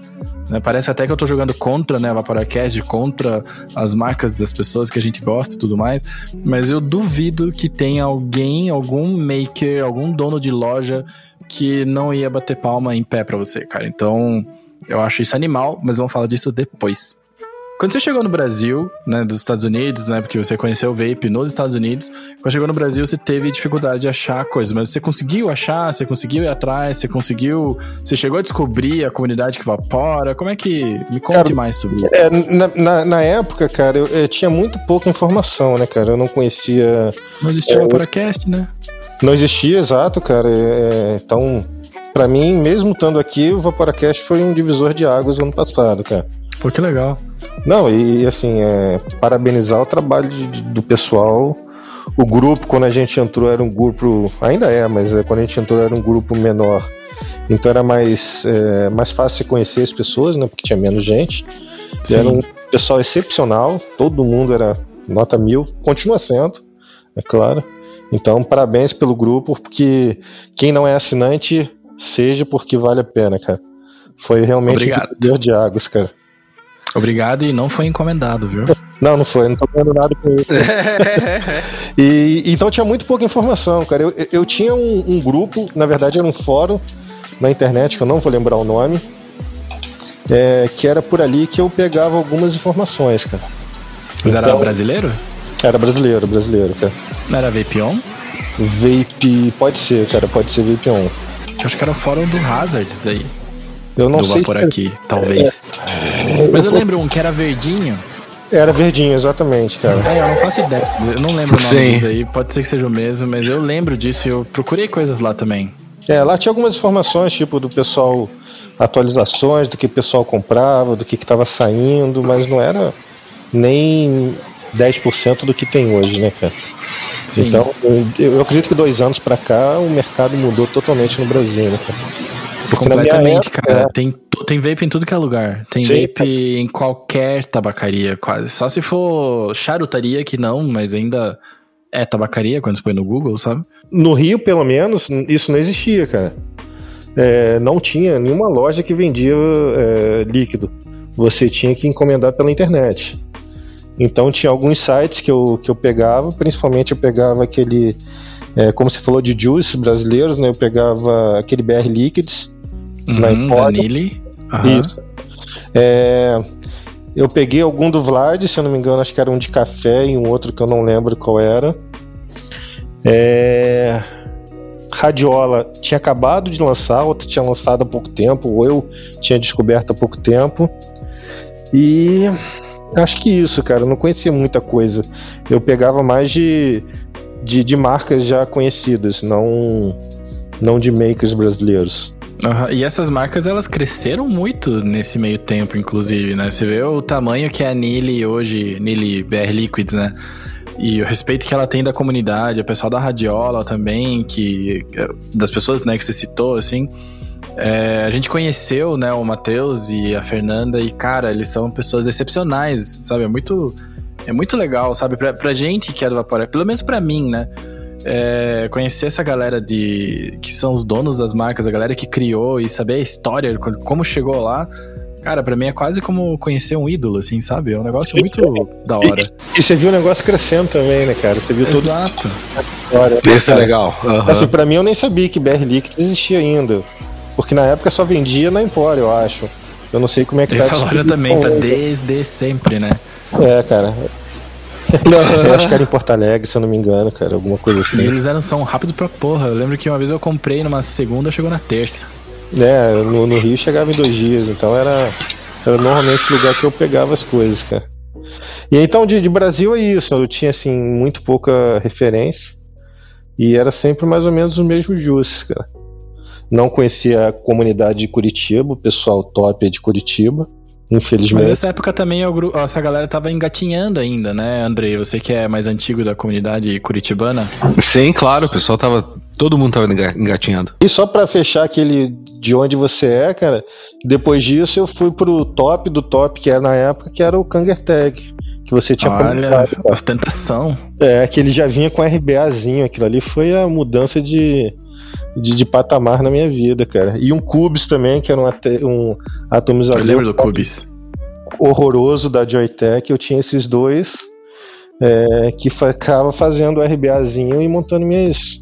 Né? Parece até que eu tô jogando contra, né, Vaporacast, contra as marcas das pessoas que a gente gosta e tudo mais, mas eu duvido que tenha alguém, algum maker, algum dono de loja que não ia bater palma em pé para você, cara. Então, eu acho isso animal, mas vamos falar disso depois. Quando você chegou no Brasil, né, dos Estados Unidos, né, porque você conheceu o vape nos Estados Unidos, quando chegou no Brasil você teve dificuldade de achar coisas, mas você conseguiu achar, você conseguiu ir atrás, você conseguiu, você chegou a descobrir a comunidade que evapora, como é que, me conte cara, mais sobre isso. É, na, na, na, época, cara, eu, eu, tinha muito pouca informação, né, cara, eu não conhecia... Não existia é, o Vaporacast, né? Não existia, exato, cara, é, então... Pra mim, mesmo estando aqui, o Vaporacast foi um divisor de águas no ano passado, cara. Pô, que legal. Não, e assim, é, parabenizar o trabalho de, de, do pessoal. O grupo, quando a gente entrou, era um grupo. Ainda é, mas é, quando a gente entrou era um grupo menor. Então era mais, é, mais fácil conhecer as pessoas, né? Porque tinha menos gente. Era um pessoal excepcional, todo mundo era nota mil, continua sendo, é claro. Então, parabéns pelo grupo, porque quem não é assinante, seja porque vale a pena, cara. Foi realmente Obrigado. um de águas, cara. Obrigado e não foi encomendado, viu? Não, não foi, não tô ganhando nada com isso. e, então tinha muito pouca informação, cara. Eu, eu tinha um, um, grupo, na verdade era um fórum na internet, que eu não vou lembrar o nome, é, que era por ali que eu pegava algumas informações, cara. Mas então, era brasileiro? Era brasileiro, brasileiro, cara. Não era Vapeon? Vape, pode ser, cara, pode ser Vapeon. Eu acho que era o fórum do Hazards daí. Eu não sei por se... aqui, talvez. É... Mas eu lembro um que era verdinho. Era verdinho, exatamente, cara. É, eu não faço ideia. Eu não lembro o nome daí. Pode ser que seja o mesmo, mas eu lembro disso e eu procurei coisas lá também. É, lá tinha algumas informações, tipo, do pessoal, atualizações do que o pessoal comprava, do que estava saindo, mas não era nem 10% do que tem hoje, né, cara? Sim. Então, eu, eu acredito que dois anos para cá o mercado mudou totalmente no Brasil, né, cara? Completamente, época, cara. É. Tem, tem vape em tudo que é lugar. Tem Sim. vape em qualquer tabacaria, quase. Só se for charutaria, que não, mas ainda é tabacaria quando você põe no Google, sabe? No Rio, pelo menos, isso não existia, cara. É, não tinha nenhuma loja que vendia é, líquido. Você tinha que encomendar pela internet. Então tinha alguns sites que eu, que eu pegava, principalmente eu pegava aquele, é, como você falou de juice brasileiros, né? Eu pegava aquele BR Liquids, uhum, na Empório. Uhum. Isso. É, eu peguei algum do Vlad, se eu não me engano, acho que era um de café e um outro que eu não lembro qual era. É, Radiola tinha acabado de lançar, outra tinha lançado há pouco tempo, ou eu tinha descoberto há pouco tempo. E acho que isso, cara, eu não conhecia muita coisa. Eu pegava mais de, de, de marcas já conhecidas, não, não de makers brasileiros. Uhum. E essas marcas, elas cresceram muito nesse meio tempo, inclusive, né? Você vê o tamanho que é a Nili hoje, Nili BR Liquids, né? E o respeito que ela tem da comunidade, o pessoal da Radiola também, que das pessoas, né, que você citou, assim. É, a gente conheceu, né, o Matheus e a Fernanda e, cara, eles são pessoas excepcionais, sabe? É muito, é muito legal, sabe? Pra, pra gente que é do Vaporé, pelo menos pra mim, né? É, conhecer essa galera de que são os donos das marcas, a galera que criou e saber a história, como chegou lá. Cara, pra mim é quase como conhecer um ídolo, assim, sabe? É um negócio Sim, muito da hora. E, e, você viu o negócio crescendo também, né, cara? Você viu tudo. Exato. Isso é legal. Uhum. Assim, pra mim eu nem sabia que BR Liquid existia ainda. Porque na época só vendia na Empório, eu acho. Eu não sei como é que Essa tá. Essa loja também tá desde sempre, né? É, cara. eu acho que era em Porto Alegre, se eu não me engano, cara, alguma coisa assim. E eles eram são rápido pra porra. Eu lembro que uma vez eu comprei numa segunda, chegou na terça. É, no, no Rio chegava em dois dias, então era, era normalmente o lugar que eu pegava as coisas, cara. E então de, de Brasil é isso, eu tinha assim muito pouca referência e era sempre mais ou menos o mesmo juice, cara. Não conhecia a comunidade de Curitiba, o pessoal top é de Curitiba. Infelizmente. Mas nessa época também essa galera tava engatinhando ainda, né, Andrei? Você que é mais antigo da comunidade curitibana. Sim, claro, o pessoal tava Todo mundo tava engatinhando. E só para fechar aquele de onde você é, cara, depois disso eu fui pro top do top, que era na época, que era o Kangertag. Que você tinha Olha, ostentação. É, que ele já vinha com RBAzinho. Aquilo ali foi a mudança de, de, de, patamar na minha vida, cara. E um Cubis também, que era um, um atomizador. Eu lembro do Cubis. Horroroso da Joytech. Eu tinha esses dois é, que ficava fazendo RBAzinho e montando minhas,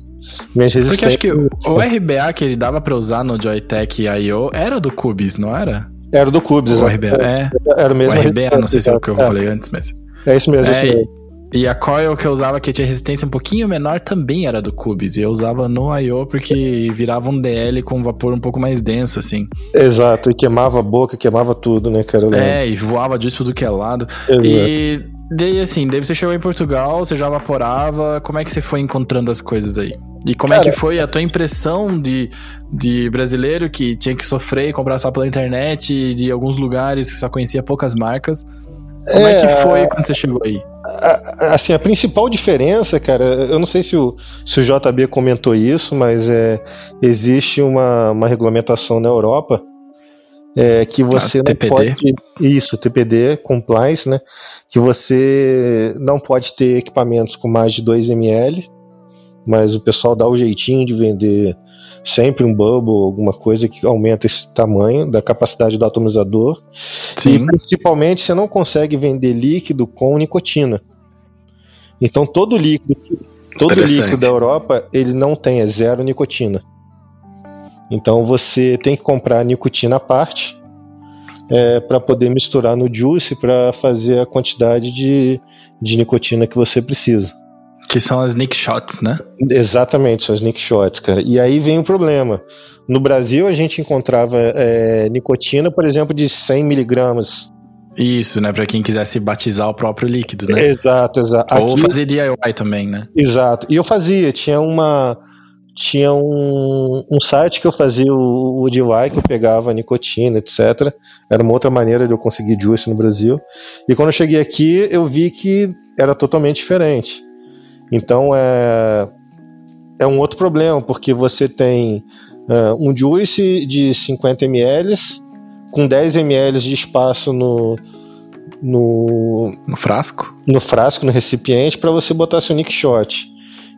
minhas resistências. Porque acho que o, o RBA que ele dava para usar no Joytech I.O. era do Cubis, não era? Era do Cubis, exato. O RBA, é. Era o mesmo. O RBA, não sei se é o que eu é. falei antes, mas. É isso mesmo, é, isso mesmo. E a coil que eu usava que tinha resistência um pouquinho menor também era do Cubis. E eu usava no I.O. porque virava um DL com vapor um pouco mais denso, assim. Exato, e queimava a boca, queimava tudo, né, cara? É, e voava disso tudo que é lado. Exato. E daí, assim, daí você chegou em Portugal, você já vaporava. Como é que você foi encontrando as coisas aí? E como cara, é que foi a tua impressão de, de brasileiro que tinha que sofrer e comprar só pela internet, de alguns lugares que só conhecia poucas marcas? Como é, é, que foi quando você chegou aí? Assim, a principal diferença, cara, eu não sei se o, se o JB comentou isso, mas é, existe uma, uma regulamentação na Europa é, que você ah, não TPD. pode. Isso, TPD, compliance, né? Que você não pode ter equipamentos com mais de 2 ml, mas o pessoal dá o jeitinho de vender sempre um bubble, alguma coisa que aumenta esse tamanho da capacidade do atomizador. Sim. E principalmente você não consegue vender líquido com nicotina. Então todo líquido, todo líquido da Europa, ele não tem, é zero nicotina. Então você tem que comprar nicotina à parte é, para poder misturar no juice para fazer a quantidade de, de nicotina que você precisa. Que são as Nick Shots, né? Exatamente, são as Nick Shots, cara. E aí vem o problema. No Brasil a gente encontrava é, nicotina, por exemplo, de 100 miligramas. Isso, né? Para quem quisesse batizar o próprio líquido, né? Exato, exato. Ou Aqui... fazer DIY também, né? Exato. E eu fazia, tinha uma tinha um, um site que eu fazia o, o DIY, que eu pegava nicotina, etc. Era uma outra maneira de eu conseguir juice no Brasil. E quando eu cheguei aqui, eu vi que era totalmente diferente. Então é, é um outro problema, porque você tem uh, um juice de 50 ml com 10 ml de espaço no, no, no frasco? No frasco, no recipiente, para você botar seu nick shot.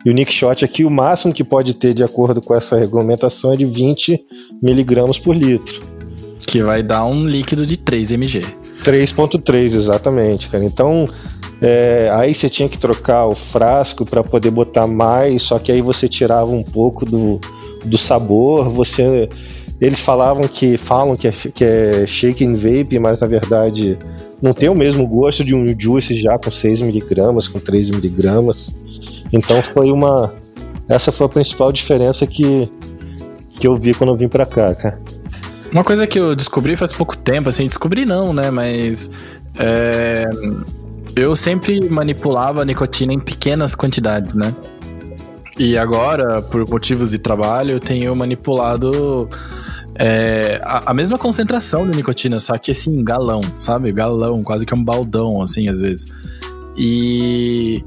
E o nick shot aqui, o máximo que pode ter de acordo com essa regulamentação é de 20 miligramas por litro. Que vai dar um líquido de 3 mg. 3.3, exatamente, cara. Então, é, aí você tinha que trocar o frasco para poder botar mais, só que aí você tirava um pouco do, do sabor. Você, eles falavam que falam que é, que é shake and vape, mas na verdade não tem o mesmo gosto de um juice já com 6 miligramas, com 3 miligramas. Então foi uma, essa foi a principal diferença que que eu vi quando eu vim para cá, cara. Uma coisa que eu descobri faz pouco tempo, assim, descobri não, né, mas é, eu sempre manipulava nicotina em pequenas quantidades, né? E agora, por motivos de trabalho, eu tenho manipulado é, a, a, mesma concentração de nicotina, só que assim, galão, sabe? Galão, quase que um baldão, assim, às vezes. E,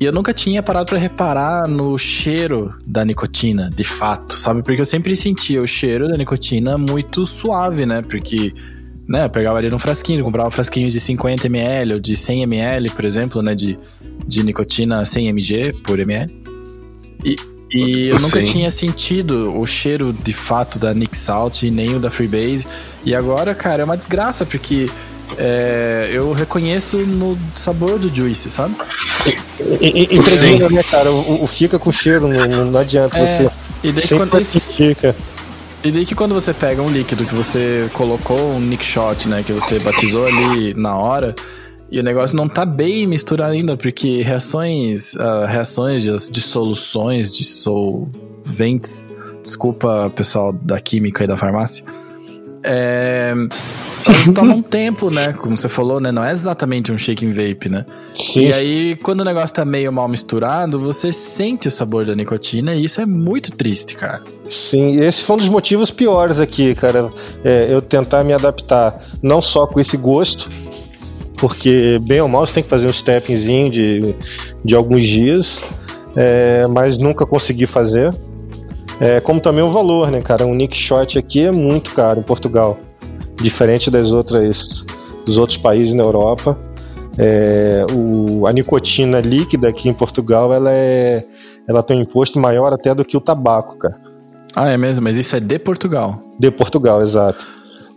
e eu nunca tinha parado para reparar no cheiro da nicotina, de fato, sabe? Porque eu sempre sentia o cheiro da nicotina muito suave, né? Porque né, eu pegava ali num frasquinho, comprava frasquinhos de 50 ml ou de 100 ml, por exemplo, né, de, de nicotina 100 mg por ml. E, e eu nunca tinha sentido o cheiro de fato da Nick Salt e nem o da Freebase. E agora, cara, é uma desgraça, porque é, eu reconheço no sabor do Juice, sabe? Impregna, né, cara? O, o, fica com cheiro, não, não adianta é, você. E daí sempre quando isso, fica. E daí que quando você pega um líquido que você colocou um nick shot, né, que você batizou ali na hora, e o negócio não tá bem misturado ainda, porque reações, uh, reações de dissoluções, dissolventes, desculpa pessoal da química e da farmácia, é, toma um tempo, né? Como você falou, né? Não é exatamente um shaking vape, né? Sim. E aí, quando o negócio tá meio mal misturado, você sente o sabor da nicotina e isso é muito triste, cara. Sim, esse foi um dos motivos piores aqui, cara. É, eu tentar me adaptar não só com esse gosto, porque bem ou mal você tem que fazer um steppingzinho de, de alguns dias, é, mas nunca consegui fazer. É, como também o valor, né, cara? Um Nick Shot aqui é muito caro em Portugal, diferente das outras dos outros países na Europa. É, o, a nicotina líquida aqui em Portugal ela é ela tem um imposto maior até do que o tabaco, cara. Ah, é mesmo? Mas isso é de Portugal? De Portugal, exato.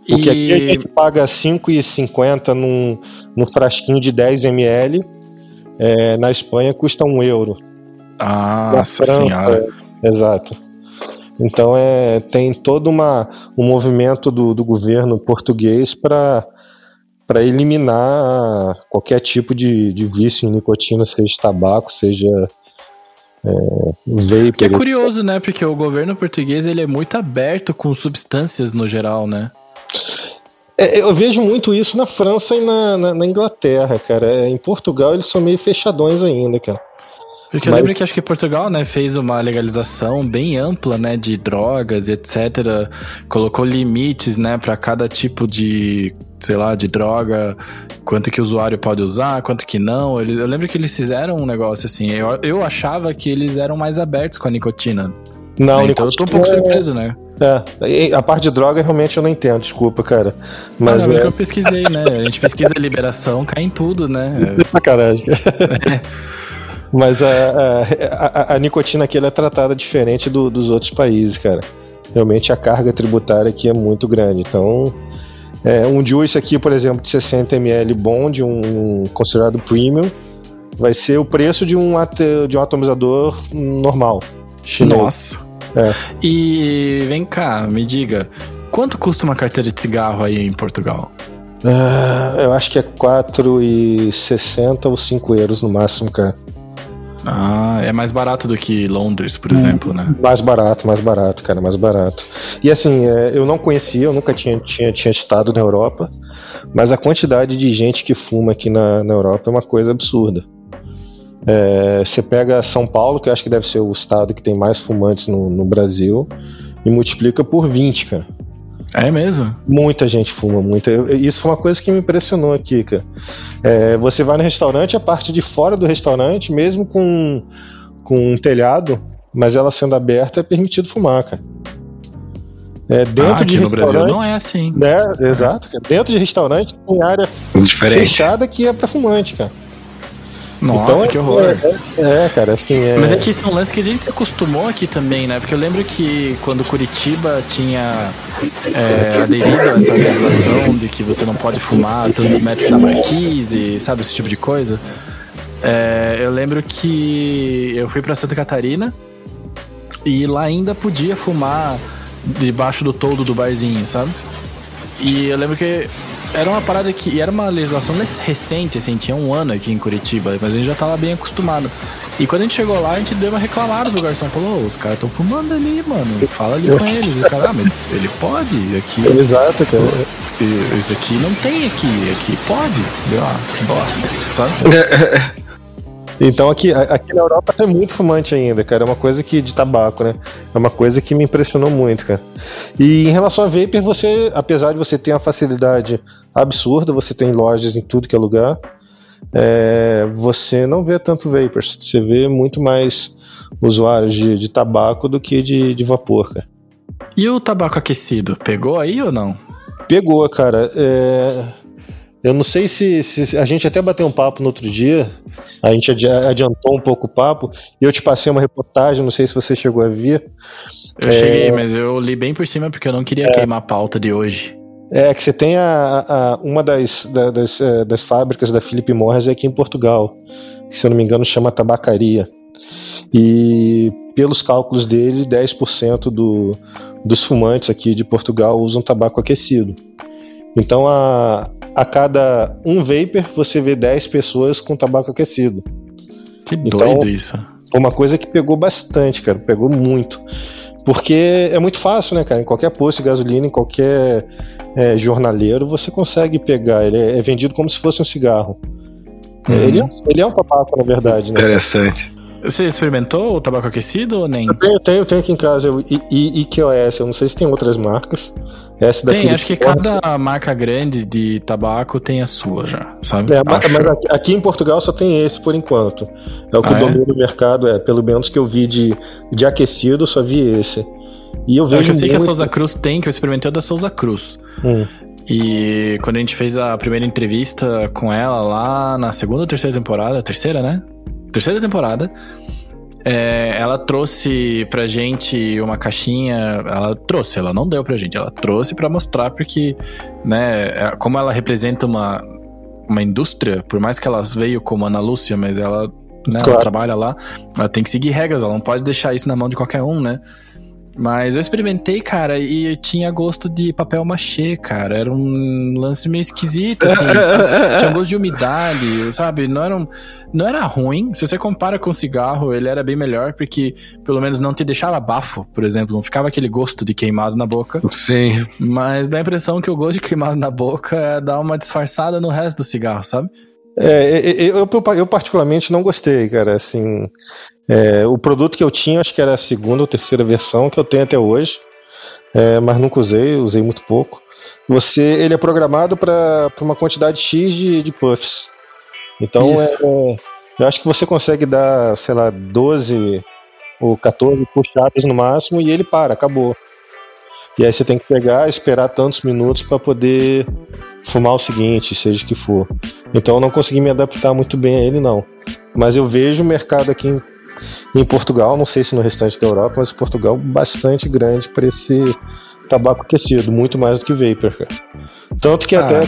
E... aqui a gente paga R$ 5,50 num, num frasquinho de 10 ml. É, na Espanha custa um euro. Ah, nossa França, senhora. É, exato. Então é, tem todo uma, um movimento do, do governo português para para eliminar qualquer tipo de, de vício em nicotina, seja tabaco, seja é. Que é curioso, né? Porque o governo português ele é muito aberto com substâncias no geral, né? É, eu vejo muito isso na França e na, na, na Inglaterra, cara. É, em Portugal eles são meio fechadões ainda, cara. Porque eu lembro que acho que Portugal, né, fez uma legalização bem ampla, né, de drogas e etc. Colocou limites, né, para cada tipo de, sei lá, de droga, quanto que o usuário pode usar, quanto que não. Eu lembro que eles fizeram um negócio assim. Eu, eu achava que eles eram mais abertos com a nicotina. Não, né? então eu tô um pouco é... surpreso, né? É, a parte de droga realmente eu não entendo, desculpa, cara. Mas não, não, é... eu pesquisei, né? A gente pesquisa liberação, cai em tudo, né? É sacanagem. É. Mas a, a, a, a, nicotina aqui é tratada diferente do, dos outros países, cara. Realmente a carga tributária aqui é muito grande. Então, é, um juice aqui, por exemplo, de 60 ml bom, de um considerado premium, vai ser o preço de um, de um atomizador normal, chinês. Nossa. É. E vem cá, me diga, quanto custa uma carteira de cigarro aí em Portugal? Uh, eu acho que é 4,60 ou 5 euros no máximo, cara. Ah, é mais barato do que Londres, por hum, exemplo, né? Mais barato, mais barato, cara, mais barato. E assim, é, eu não conhecia, eu nunca tinha, tinha, tinha estado na Europa, mas a quantidade de gente que fuma aqui na, na Europa é uma coisa absurda. É, você pega São Paulo, que eu acho que deve ser o estado que tem mais fumantes no, no Brasil, e multiplica por 20, cara. É mesmo? Muita gente fuma, muita. Isso foi uma coisa que me impressionou aqui, cara. É, você vai no restaurante, a parte de fora do restaurante, mesmo com, com um telhado, mas ela sendo aberta, é permitido fumar, cara. É, dentro ah, de no Brasil não é assim. Né? Exato, cara. Dentro de restaurante tem área Diferente. fechada que é para fumante, cara. Nossa, então, que horror. É, é, cara, assim. É... Mas é que isso é um lance que a gente se acostumou aqui também, né? Porque eu lembro que quando Curitiba tinha é, aderido a essa legislação de que você não pode fumar tantos metros da marquise, sabe, esse tipo de coisa. É, eu lembro que eu fui para Santa Catarina e lá ainda podia fumar debaixo do toldo do barzinho, sabe? E eu lembro que era uma parada que. era uma legislação recente, assim, tinha um ano aqui em Curitiba, mas a gente já tava bem acostumado. E quando a gente chegou lá, a gente deu uma reclamada do garçom. Falou, os caras estão fumando ali, mano. Fala ali com eles. E o cara, ah, mas ele pode? Aqui. Exato, cara. Isso aqui não tem aqui. Aqui pode. Deu uma bosta, sabe? Então aqui, aqui na Europa tem muito fumante ainda, cara. É uma coisa que de tabaco, né? É uma coisa que me impressionou muito, cara. E em relação a vapor, você, apesar de você ter uma facilidade absurda, você tem lojas em tudo que é lugar. É, você não vê tanto vapors, você vê muito mais usuários de, de tabaco do que de, de vapor, cara. E o tabaco aquecido, pegou aí ou não? Pegou, cara. É, eu não sei se, se, a gente até bateu um papo no outro dia, a gente adiantou um pouco o papo, e eu te passei uma reportagem, não sei se você chegou a ver. Eu é, cheguei, mas eu li bem por cima porque eu não queria é, queimar a pauta de hoje. É, que você tem a, a uma das, da, das, é, das, fábricas da Philip Morris aqui em Portugal, que se eu não me engano chama Tabacaria. E pelos cálculos dele, 10% do, dos fumantes aqui de Portugal usam tabaco aquecido. Então a, a cada um vapor você vê 10 pessoas com tabaco aquecido. Que então, doido isso. Foi uma coisa que pegou bastante, cara. Pegou muito. Porque é muito fácil, né, cara? Em qualquer posto de gasolina, em qualquer é, jornaleiro, você consegue pegar. Ele é, é, vendido como se fosse um cigarro. Uhum. Ele, é, ele é um tabaco, na verdade, né? Interessante. Você experimentou o tabaco aquecido ou nem? Eu tenho, tenho, tenho aqui em casa o IQOS. Eu não sei se tem outras marcas. Essa da tem, acho que cada marca grande de tabaco tem a sua já, sabe? É, mas, aqui, em Portugal só tem esse por enquanto. É o que Ah, eu é? domino no mercado, é. Pelo menos que eu vi de, de aquecido, só vi esse. E eu É, vejo eu sei que a Souza Cruz tem, que eu experimentei o da Souza Cruz. Hum. E quando a gente fez a primeira entrevista com ela lá na segunda ou terceira temporada, terceira, né? Terceira temporada, é, ela trouxe pra gente uma caixinha. Ela trouxe, ela não deu pra gente, ela trouxe pra mostrar porque, né, é, como ela representa uma, uma indústria, por mais que ela veio como Ana Lúcia, mas ela, né, ela Claro. trabalha lá, ela tem que seguir regras, ela não pode deixar isso na mão de qualquer um, né? Mas eu experimentei, cara, e tinha gosto de papel machê, cara. Era um lance meio esquisito, assim. Tinha gosto de umidade, sabe? Não era, um, não era ruim. Se você compara com cigarro, ele era bem melhor, porque pelo menos não te deixava bafo, por exemplo. Não ficava aquele gosto de queimado na boca. Sim. Mas dá a impressão que o gosto de queimado na boca é dar uma disfarçada no resto do cigarro, sabe? É, eu, eu, eu- eu particularmente não gostei, cara. Assim, é, o produto que eu tinha, acho que era a segunda ou terceira versão que eu tenho até hoje, é, mas nunca usei, usei muito pouco. Você, ele é programado para uma quantidade X de, de puffs. Então, é, eu acho que você consegue dar, sei lá, 12 ou 14 puxadas no máximo e ele para, acabou. E aí você tem que pegar, esperar tantos minutos para poder fumar o seguinte, seja o que for. Então eu não consegui me adaptar muito bem a ele, não. Mas eu vejo o mercado aqui em, Portugal, não sei se no restante da Europa, mas Portugal bastante grande para esse tabaco aquecido, muito mais do que vapor. cara. Tanto que Ah. até,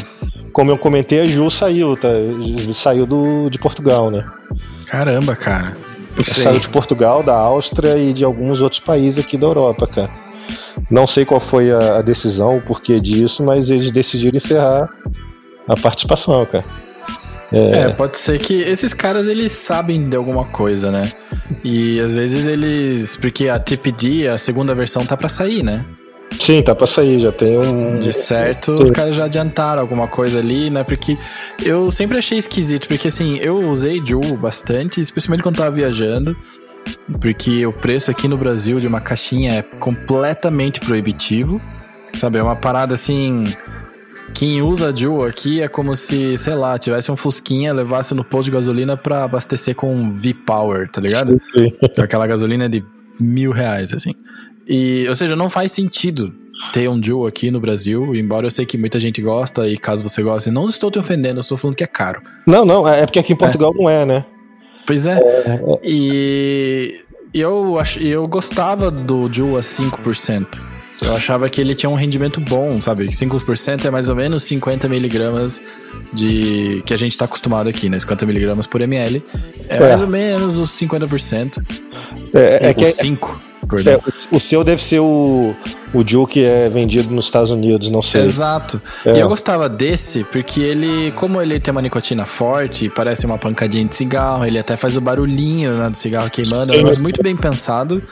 como eu comentei, a Ju saiu, tá? Saiu do, de Portugal, né? Caramba, cara. Saiu de Portugal, da Áustria e de alguns outros países aqui da Europa, cara. Não sei qual foi a, a decisão, o porquê disso, mas eles decidiram encerrar a participação, cara. É, pode ser que esses caras eles sabem de alguma coisa, né? E às vezes eles. Porque a TPD, a segunda versão, tá pra sair, né? Sim, tá pra sair, já tem um. De certo, Sim. os caras já adiantaram alguma coisa ali, né? Porque eu sempre achei esquisito, porque assim, eu usei Juul bastante, especialmente quando tava viajando. Porque o preço aqui no Brasil de uma caixinha é completamente proibitivo. Sabe? É uma parada assim. Quem usa Juul aqui é como se, sei lá, tivesse um Fusquinha, levasse no posto de gasolina pra abastecer com V-Power, tá ligado? Sim, sim. Aquela gasolina de mil reais, assim. E, ou seja, não faz sentido ter um Juul aqui no Brasil, embora eu sei que muita gente gosta, e caso você goste, não estou te ofendendo, eu estou falando que é caro. Não, não, é porque aqui em Portugal não é, né? Pois é. E e eu, ach, eu gostava do Juul a 5%. Eu achava que ele tinha um rendimento bom, sabe? 5% é mais ou menos 50 miligramas de. que a gente tá acostumado aqui, né? 50 miligramas por ml. É, É. mais ou menos os 50%. É, é que os 5, perdão. é, o, o seu deve ser o, o Juul que é vendido nos Estados Unidos, não sei. Exato. É. E eu gostava desse porque ele, como ele tem uma nicotina forte, parece uma pancadinha de cigarro, ele até faz o barulhinho né, do cigarro queimando, é um Sim. negócio muito bem pensado.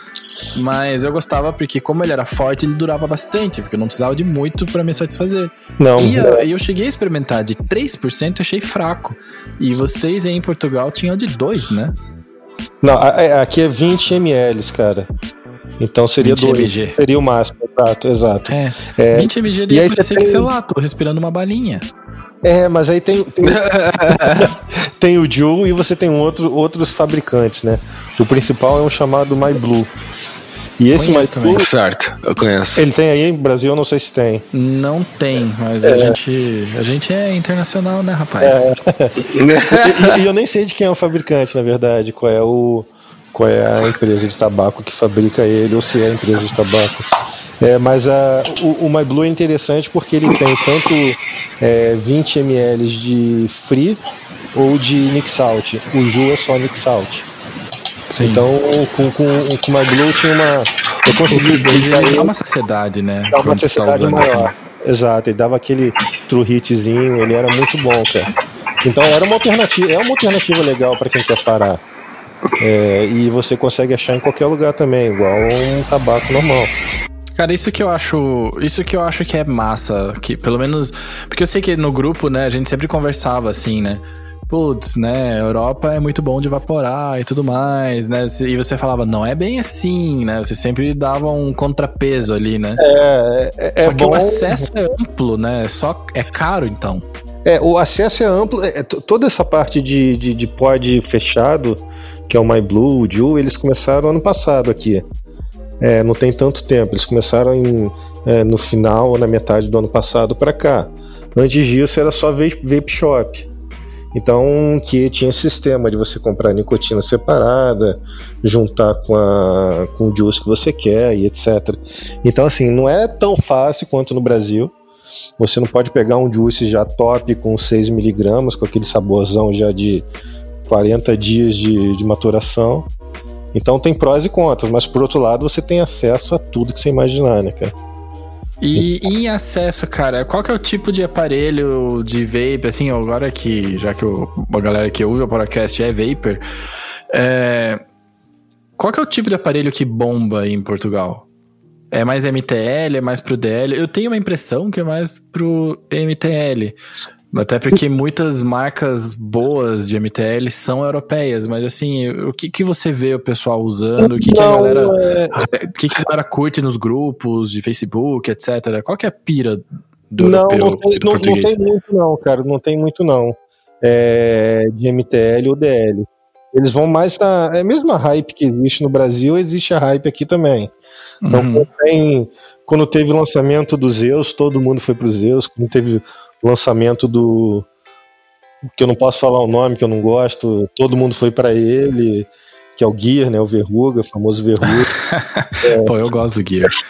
Mas eu gostava porque, como ele era forte, ele durava bastante, porque eu não precisava de muito pra me satisfazer. Não, E eu, e eu cheguei a experimentar de 3%, achei fraco. E vocês aí em Portugal tinham de 2, né? não a- aqui é 20 ml, cara. Então seria 20 dois. mg. Seria o máximo, exato, exato. É. É, 20 mg de aí parecer que, tem- sei lá, tô respirando uma balinha. É, mas aí tem, tem, tem o Juul e você tem um outro, outros fabricantes, né? O principal é um chamado MyBlue. E esse MyBlue, Certo, eu conheço. ele tem aí no Brasil, eu não sei se tem. Não tem, mas É. a, gente, a gente é internacional, né, rapaz? E, e- e eu nem sei de quem é o fabricante, na verdade, qual é o qual é a empresa de tabaco que fabrica ele, ou se é a empresa de tabaco. É, mas a, o, o MyBlue é interessante porque ele tem tanto é, 20 ml de free ou de Salt. O Ju é só Salt. Sim. Então, com, com, com o MyBlue tinha uma. Eu consegui dá uma saciedade, né? dá uma tá necessidade usando maior. assim. Exato, ele dava aquele true hitzinho, ele era muito bom, cara. Então era uma alternativa, é uma alternativa legal para quem quer parar. É, e você consegue achar em qualquer lugar também, igual um tabaco normal. Cara, isso que eu acho. Isso que eu acho que é massa. Que pelo menos. Porque eu sei que no grupo, né, a gente sempre conversava assim, né? putz, né, Europa é muito bom de evaporar e tudo mais, né? E você falava, não é bem assim, né? Você sempre dava um contrapeso ali, né? É, é, é Só que bom... o acesso é amplo, né? Só é caro, então. É, o acesso é amplo. É, toda essa parte de, de, de pod fechado, que é o MyBlue, o Ju, eles começaram ano passado aqui. É, não tem tanto tempo. Eles começaram em, é, no final ou na metade do ano passado para cá. Antes disso era só vape shop. Então, que tinha esse sistema de você comprar nicotina separada, juntar com, a, com o juice que você quer e etc. Então, assim, não é tão fácil quanto no Brasil. Você não pode pegar um juice já top com 6mg, com aquele saborzão já de 40 dias de, de maturação. Então tem prós e contras, mas por outro lado você tem acesso a tudo que você imaginar, né, cara? E em acesso, cara, qual que é o tipo de aparelho de vape, assim, agora que, já que o, a galera que ouve o podcast é vapor, é, qual que é o tipo de aparelho que bomba em Portugal? É mais MTL, é mais pro DL? Eu tenho uma impressão que é mais pro MTL. Até porque muitas marcas boas de MTL são europeias, mas assim, o que, que você vê o pessoal usando? O que, que a galera. é- O que, que a galera curte nos grupos de Facebook, etc. Qual que é a pira do não, europeu não tem, não, não tem muito não, cara, não tem muito não. É, de MTL ou DL. Eles vão mais na. É a mesma hype que existe no Brasil, existe a hype aqui também. Então, Uhum. quando, tem- quando teve o lançamento do Zeus, todo mundo foi pro Zeus. Quando teve lançamento do. que eu não posso falar o nome, que eu não gosto, todo mundo foi para ele, que é o Gear, né? O Verruga, o famoso Verruga. Pô, eu gosto do Gear.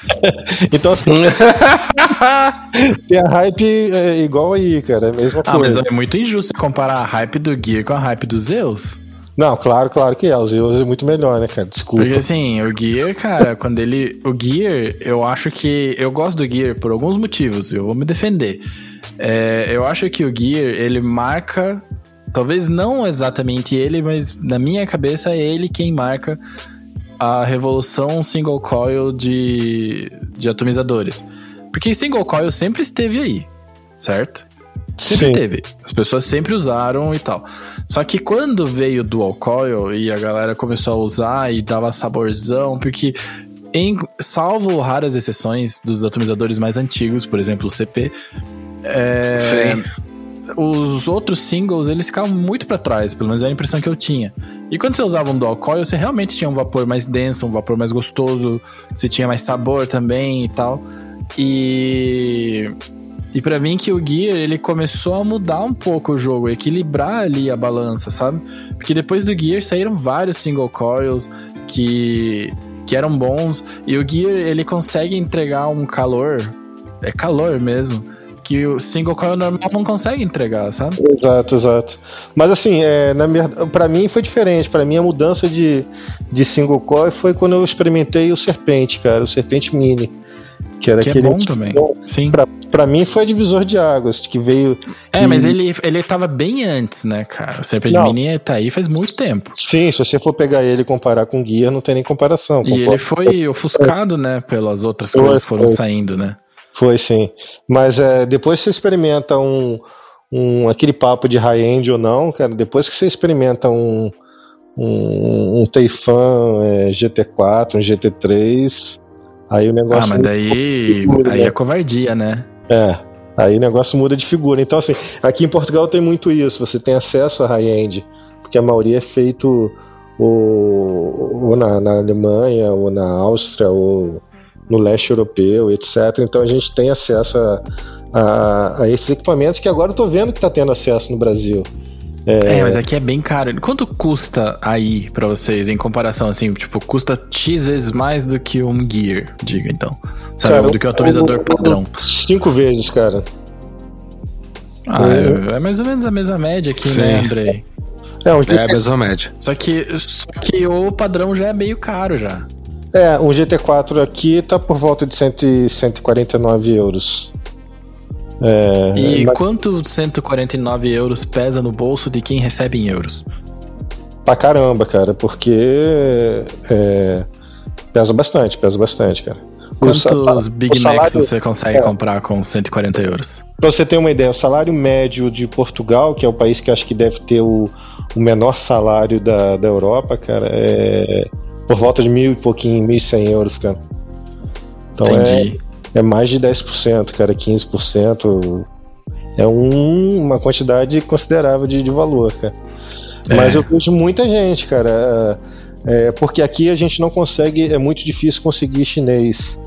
Então, assim, tem a hype é, igual aí, cara, é a mesma Ah, mas coisa. é muito injusto comparar a hype do Gear com a hype do Zeus. Não, claro, claro que é. O Zeus é muito melhor, né, cara? Desculpa. Porque assim, o Gear, cara, quando ele. O Gear, eu acho que. Eu gosto do Gear por alguns motivos, eu vou me defender. É, eu acho que o Gear, ele marca. Talvez não exatamente ele, mas na minha cabeça é ele quem marca a revolução single coil de, de atomizadores. Porque single coil sempre esteve aí, certo? Sempre Sim. teve. As pessoas sempre usaram e tal. Só que quando veio dual coil e a galera começou a usar e dava saborzão, porque em salvo raras exceções dos atomizadores mais antigos, por exemplo, o CP, é, Sim. os outros singles eles ficavam muito pra trás, pelo menos é a impressão que eu tinha. E quando você usava um dual coil, você realmente tinha um vapor mais denso, um vapor mais gostoso, você tinha mais sabor também e tal. E e pra mim que o Gear, ele começou a mudar um pouco o jogo, equilibrar ali a balança, sabe? Porque depois do Gear saíram vários single coils que que eram bons e o Gear ele consegue entregar um calor, é calor mesmo, que o single coil normal não consegue entregar, sabe? Exato, exato. Mas assim, é, na minha, pra mim foi diferente. Pra mim a mudança de, de single coil foi quando eu experimentei o Serpente, cara, o Serpente Mini. Que era Que é aquele. bom também. Sim. Pra, pra mim foi divisor de águas, que veio. É, e- mas ele, ele tava bem antes, né, cara? O Serpent Não. Mini tá aí faz muito tempo. Sim, se você for pegar ele e comparar com o Gear, não tem nem comparação. E concordo. ele foi ofuscado, né, pelas outras coisas que foram saindo, né? Foi sim. Mas é, depois você experimenta um, um aquele papo de high-end ou não, cara, depois que você experimenta um, um, um Teifan é, GT4, um GT3, aí o Ah, negócio mas daí. Aí né? é covardia, né? é. Aí o negócio muda de figura. Então, assim, aqui em Portugal tem muito isso. Você tem acesso a high-end, porque a maioria é feito ou, ou na, na Alemanha, ou na Áustria, ou no leste europeu, etc. Então a gente tem acesso a, a- a esses equipamentos que agora eu tô vendo que tá tendo acesso no Brasil. É... mas aqui é bem caro. Quanto custa aí pra vocês, em comparação, assim, tipo, custa X vezes mais do que um Gear, diga então. Sabe, Cara, do que um atualizador eu- padrão. Cinco vezes, cara. Ah, é, é mais ou menos a mesma média aqui, Sim. né, Andrei? É, um, É a mesma média. Só que, só que o padrão já é meio caro já. É, um GT4 aqui tá por volta de 100, e 149 euros. É, E mas quanto 149 euros pesa no bolso de quem recebe em euros? pra caramba, cara, porque é, Pesa bastante, pesa bastante, cara. Quantos Big Macs você consegue é, comprar com 140 euros? Pra você ter uma ideia, o salário médio de Portugal, que é o país que acho que deve ter o, o menor salário da, da Europa, cara, é por volta de mil e pouquinho, mil e cem euros, cara. Então Entendi. é, é mais de 10%, cara, 15%. É um, uma quantidade considerável de, de valor, cara. É. Mas eu vejo muita gente, cara. É, porque aqui a gente não consegue, é muito difícil conseguir chinês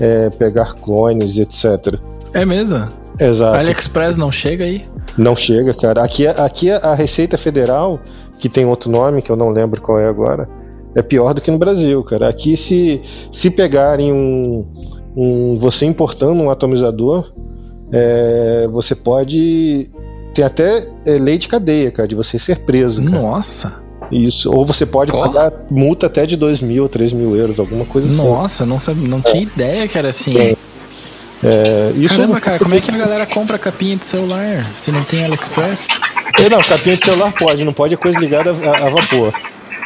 é, pegar clones, etc. É mesmo? Exato. AliExpress não chega aí? Não chega, cara. Aqui, aqui a Receita Federal, que tem outro nome que eu não lembro qual é agora, é pior do que no Brasil, cara. Aqui se, se pegarem um, um você importando um atomizador, é, você pode tem até é, lei de cadeia, cara, de você ser preso. Cara. Nossa. Isso. Ou você pode Porra. pagar multa até de 2 mil, 3 mil euros, alguma coisa Nossa, assim. Nossa, não, sabe, não tinha é. ideia que era assim. É. É, isso Caramba, cara, como é que a galera compra capinha de celular se não tem AliExpress? É, não, capinha de celular pode, não pode é coisa ligada a, a vapor.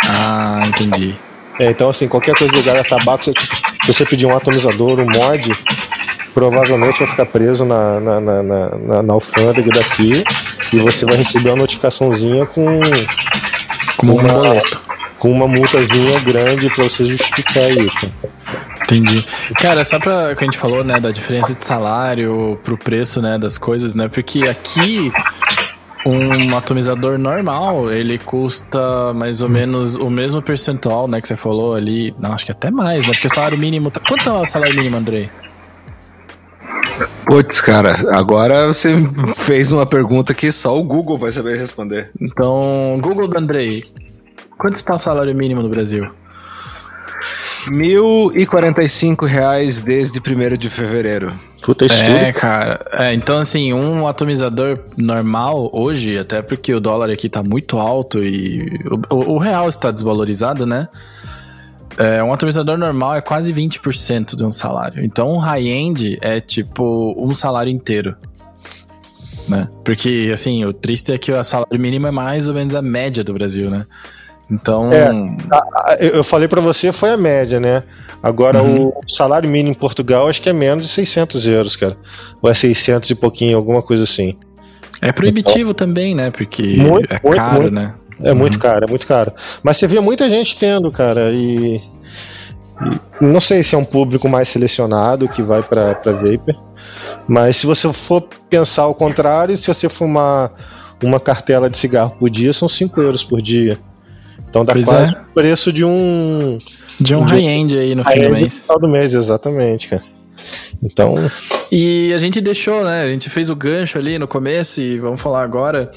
Ah, entendi. É, então, assim, qualquer coisa ligada a tabaco, se você pedir um atomizador, um mod, provavelmente vai ficar preso na, na, na, na, na alfândega daqui e você vai receber uma notificaçãozinha com, com uma, uma com uma multazinha grande para você justificar isso. Entendi. Cara, só pra que a gente falou, né, da diferença de salário pro preço, né, das coisas, né? Porque aqui um atomizador normal, ele custa mais ou menos o mesmo percentual, né, que você falou ali. Não, acho que até mais, né? Porque o salário mínimo. Tá... Quanto é o salário mínimo, Andrei? Putz, cara, agora você fez uma pergunta que só o Google vai saber responder. Então, Google do Andrei, quanto está o salário mínimo no Brasil? R$ reais desde 1 de fevereiro. Puta, isso É, cara. É, então, assim, um atomizador normal hoje, até porque o dólar aqui tá muito alto e o, o real está desvalorizado, né? É, um atomizador normal é quase 20% de um salário. Então, um high-end é tipo um salário inteiro. Né? Porque, assim, o triste é que o salário mínimo é mais ou menos a média do Brasil, né? Então. É, a, a, eu falei para você, foi a média, né? Agora, uhum. o salário mínimo em Portugal acho que é menos de 600 euros, cara. Ou é 600 e pouquinho, alguma coisa assim. É proibitivo então, também, né? Porque muito, é muito, caro, muito, né? É uhum. muito caro, é muito caro. Mas você vê muita gente tendo, cara, e. e não sei se é um público mais selecionado que vai para Vapor. Mas se você for pensar ao contrário, se você fumar uma cartela de cigarro por dia, são 5 euros por dia. Então dá pois quase é. o preço de um. De um high-end aí no fim do mês. final do mês, exatamente, cara. Então. E a gente deixou, né? A gente fez o gancho ali no começo e vamos falar agora.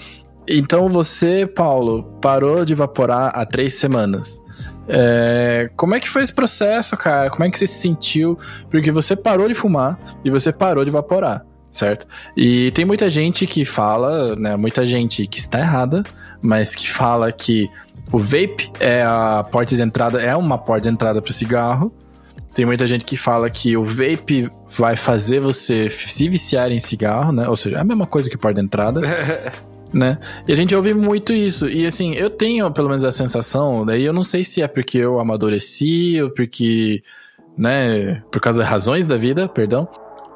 Então você, Paulo, parou de evaporar há três semanas. É, como é que foi esse processo, cara? Como é que você se sentiu? Porque você parou de fumar e você parou de evaporar, certo? E tem muita gente que fala, né? Muita gente que está errada, mas que fala que o vape é a porta de entrada, é uma porta de entrada para o cigarro. Tem muita gente que fala que o vape vai fazer você se viciar em cigarro, né? Ou seja, é a mesma coisa que porta de entrada. né? E a gente ouve muito isso. E assim, eu tenho pelo menos a sensação, daí eu não sei se é porque eu amadureci ou porque, né, por causa das razões da vida, perdão.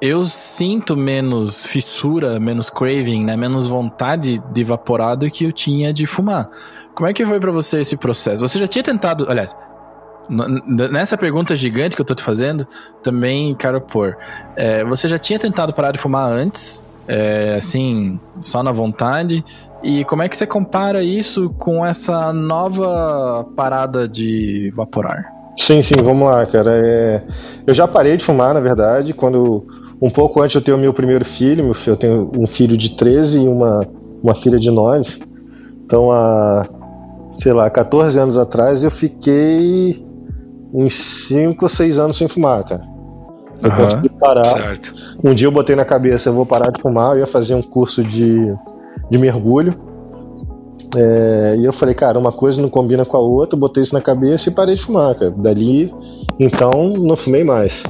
Eu sinto menos fissura, menos craving, né, menos vontade de evaporado que eu tinha de fumar. Como é que foi para você esse processo? Você já tinha tentado, aliás, nessa pergunta gigante que eu tô te fazendo, também quero pôr. É, você já tinha tentado parar de fumar antes? É, assim, só na vontade? E como é que você compara isso com essa nova parada de evaporar? Sim, sim, vamos lá, cara. É... Eu já parei de fumar, na verdade, quando um pouco antes eu tenho meu primeiro filho, meu filho, eu tenho um filho de 13 e uma, uma filha de 9. Então, a sei lá, 14 anos atrás, eu fiquei uns 5 ou 6 anos sem fumar, cara. Eu uhum, consegui parar. Certo. Um dia eu botei na cabeça, eu vou parar de fumar, eu ia fazer um curso de, de mergulho. É, e eu falei, cara, uma coisa não combina com a outra, botei isso na cabeça e parei de fumar, cara. Dali, então, não fumei mais.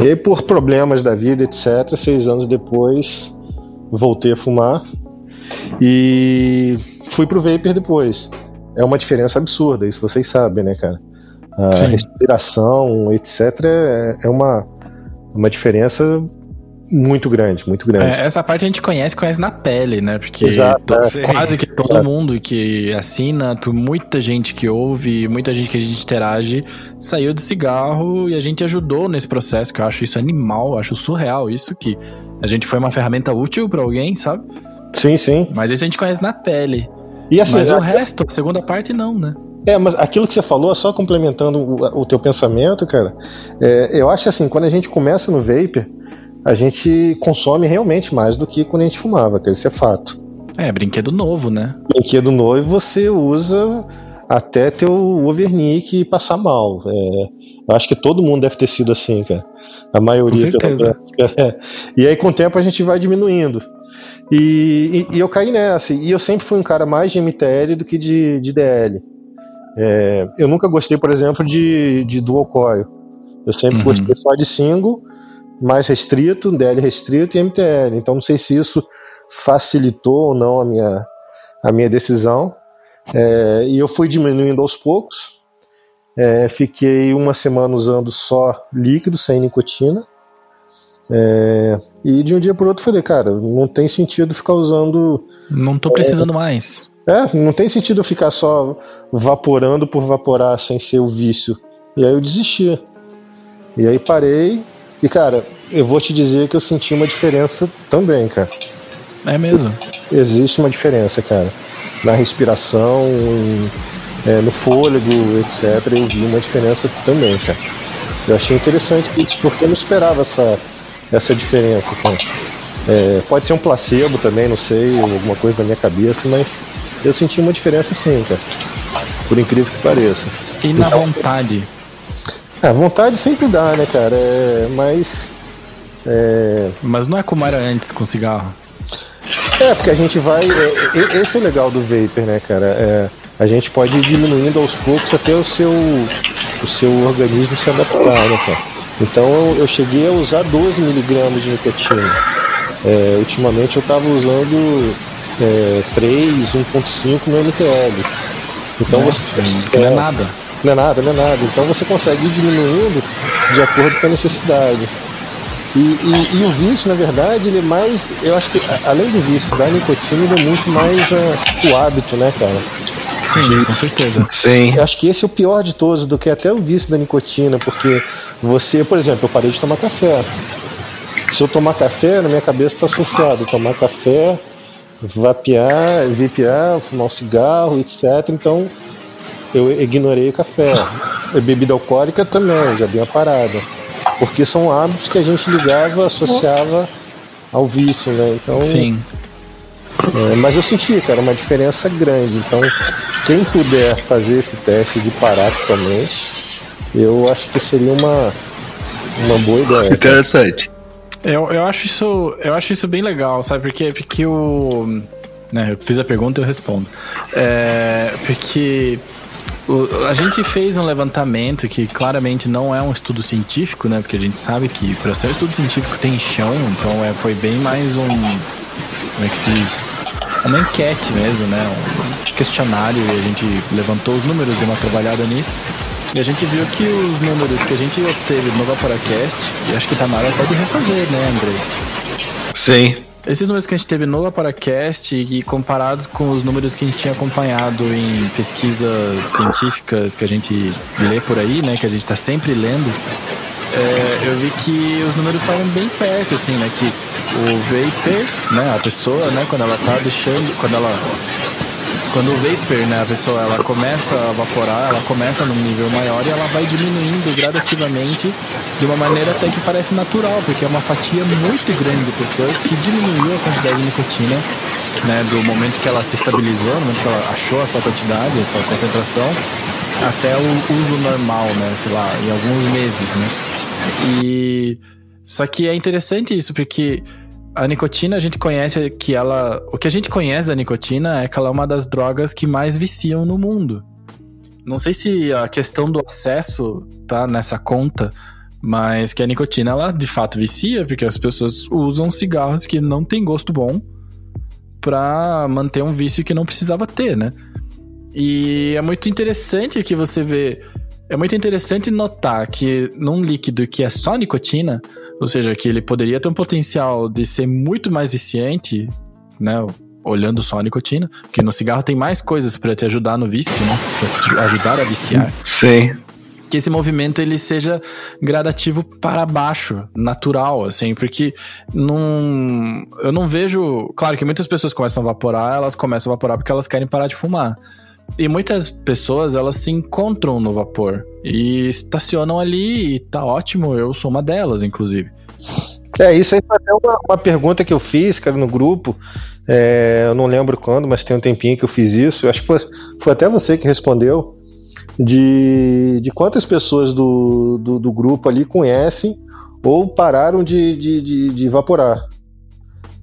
E por problemas da vida, etc., seis anos depois, voltei a fumar e fui pro vapor depois é uma diferença absurda, isso vocês sabem, né, cara? a Sim. respiração, etc., é, é uma, uma diferença muito grande, muito grande. É, essa parte a gente conhece, conhece na pele, né? Porque Exato, é. quase que todo é. mundo que assina, muita gente que ouve, muita gente que a gente interage, saiu do cigarro e a gente ajudou nesse processo, que eu acho isso animal, acho surreal isso que a gente foi uma ferramenta útil para alguém, sabe? Sim, sim. Mas isso a gente conhece na pele. E assim, Mas o resto, a segunda parte não, né? É, mas aquilo que você falou, só complementando o, o teu pensamento, cara, é, eu acho assim, quando a gente começa no vapor, a gente consome realmente mais do que quando a gente fumava, que isso é fato. É, brinquedo novo, né? Brinquedo novo e você usa até ter o overnick e passar mal. É, eu acho que todo mundo deve ter sido assim, cara. A maioria, com certeza. É. E aí, com o tempo, a gente vai diminuindo. E, e, e, eu caí nessa. E eu sempre fui um cara mais de MTL do que de, de DL. É, eu nunca gostei, por exemplo, de, de dual coil. Eu sempre uhum. gostei só de single, mais restrito, DL restrito e MTL. Então não sei se isso facilitou ou não a minha, a minha decisão. É, e eu fui diminuindo aos poucos. É, fiquei uma semana usando só líquido, sem nicotina. É, e de um dia para outro falei, cara, não tem sentido ficar usando. Não tô precisando mais. É, não tem sentido eu ficar só vaporando por vaporar sem ser o vício. E aí eu desisti. E aí parei. E cara, eu vou te dizer que eu senti uma diferença também, cara. É mesmo? Existe uma diferença, cara. Na respiração, é, no fôlego, etc. Eu vi uma diferença também, cara. Eu achei interessante isso, porque eu não esperava essa, essa diferença, cara. É, pode ser um placebo também, não sei, alguma coisa da minha cabeça, mas eu senti uma diferença sim, cara. Por incrível que pareça. E na então, vontade? A vontade sempre dá, né, cara? É, mas. É... Mas não é como era antes com cigarro. É, porque a gente vai. É, esse é o legal do vapor, né, cara? É, a gente pode ir diminuindo aos poucos até o seu, o seu organismo se adaptar, né, cara? Então eu, eu cheguei a usar 12 miligramas de nicotina. É, ultimamente eu estava usando é, 3, 1.5 no MTL. Então Nossa, você. Não é nada. Não é nada, não é nada. Então você consegue ir diminuindo de acordo com a necessidade. E, e, e, o vício, na verdade, ele é mais. Eu acho que, além do vício da nicotina, ele é muito mais uh, o hábito, né, cara? Sim, com certeza. Sim. Eu acho que esse é o pior de todos, do que até o vício da nicotina, porque você, por exemplo, eu parei de tomar café. Se eu tomar café, na minha cabeça está associado tomar café vapear, vipiar, fumar um cigarro, etc. Então eu ignorei o café. A bebida alcoólica também, já dei uma parada. Porque são hábitos que a gente ligava, associava ao vício, né? Então. Sim. É, mas eu senti, cara, uma diferença grande. Então, quem puder fazer esse teste de parar totalmente, eu acho que seria uma, uma boa ideia. Interessante. Eu, eu, acho isso, eu acho isso bem legal, sabe? Porque, porque o. Né, eu fiz a pergunta e eu respondo. É, porque o, a gente fez um levantamento que claramente não é um estudo científico, né? Porque a gente sabe que para ser um estudo científico tem chão, então é, foi bem mais um. Como é que diz? Uma enquete mesmo, né? Um questionário e a gente levantou os números, deu uma trabalhada nisso. E a gente viu que os números que a gente obteve no Vaporacast, e acho que tá na hora até de refazer, né, Andrei? Sim. Esses números que a gente teve no Vaporacast e comparados com os números que a gente tinha acompanhado em pesquisas científicas que a gente lê por aí, né, que a gente tá sempre lendo, é, eu vi que os números estavam bem perto, assim, né, que o vapor, né, a pessoa, né, quando ela tá deixando, quando ela quando o vapor, né, a pessoa ela começa a evaporar, ela começa num nível maior e ela vai diminuindo gradativamente de uma maneira até que parece natural, porque é uma fatia muito grande de pessoas que diminuiu a quantidade de nicotina, né, do momento que ela se estabilizou, no momento que ela achou a sua quantidade, a sua concentração, até o uso normal, né, sei lá, em alguns meses, né. E só que é interessante isso, porque a nicotina, a gente conhece que ela. O que a gente conhece da nicotina é que ela é uma das drogas que mais viciam no mundo. Não sei se a questão do acesso tá nessa conta, mas que a nicotina ela de fato vicia, porque as pessoas usam cigarros que não tem gosto bom para manter um vício que não precisava ter, né? E é muito interessante que você vê é muito interessante notar que num líquido que é só nicotina, ou seja, que ele poderia ter um potencial de ser muito mais viciante, né? Olhando só a nicotina, porque no cigarro tem mais coisas para te ajudar no vício, né? Pra te ajudar a viciar. Sim. Que esse movimento ele seja gradativo para baixo, natural, assim, porque não, eu não vejo. Claro que muitas pessoas começam a vaporar, elas começam a vaporar porque elas querem parar de fumar. E muitas pessoas, elas se encontram no vapor e estacionam ali e tá ótimo, eu sou uma delas, inclusive. É, isso aí foi até uma, uma pergunta que eu fiz, cara, no grupo. É, eu não lembro quando, mas tem um tempinho que eu fiz isso. Eu acho que foi, foi até você que respondeu. De, de quantas pessoas do, do, do grupo ali conhecem ou pararam de, de, de, de evaporar.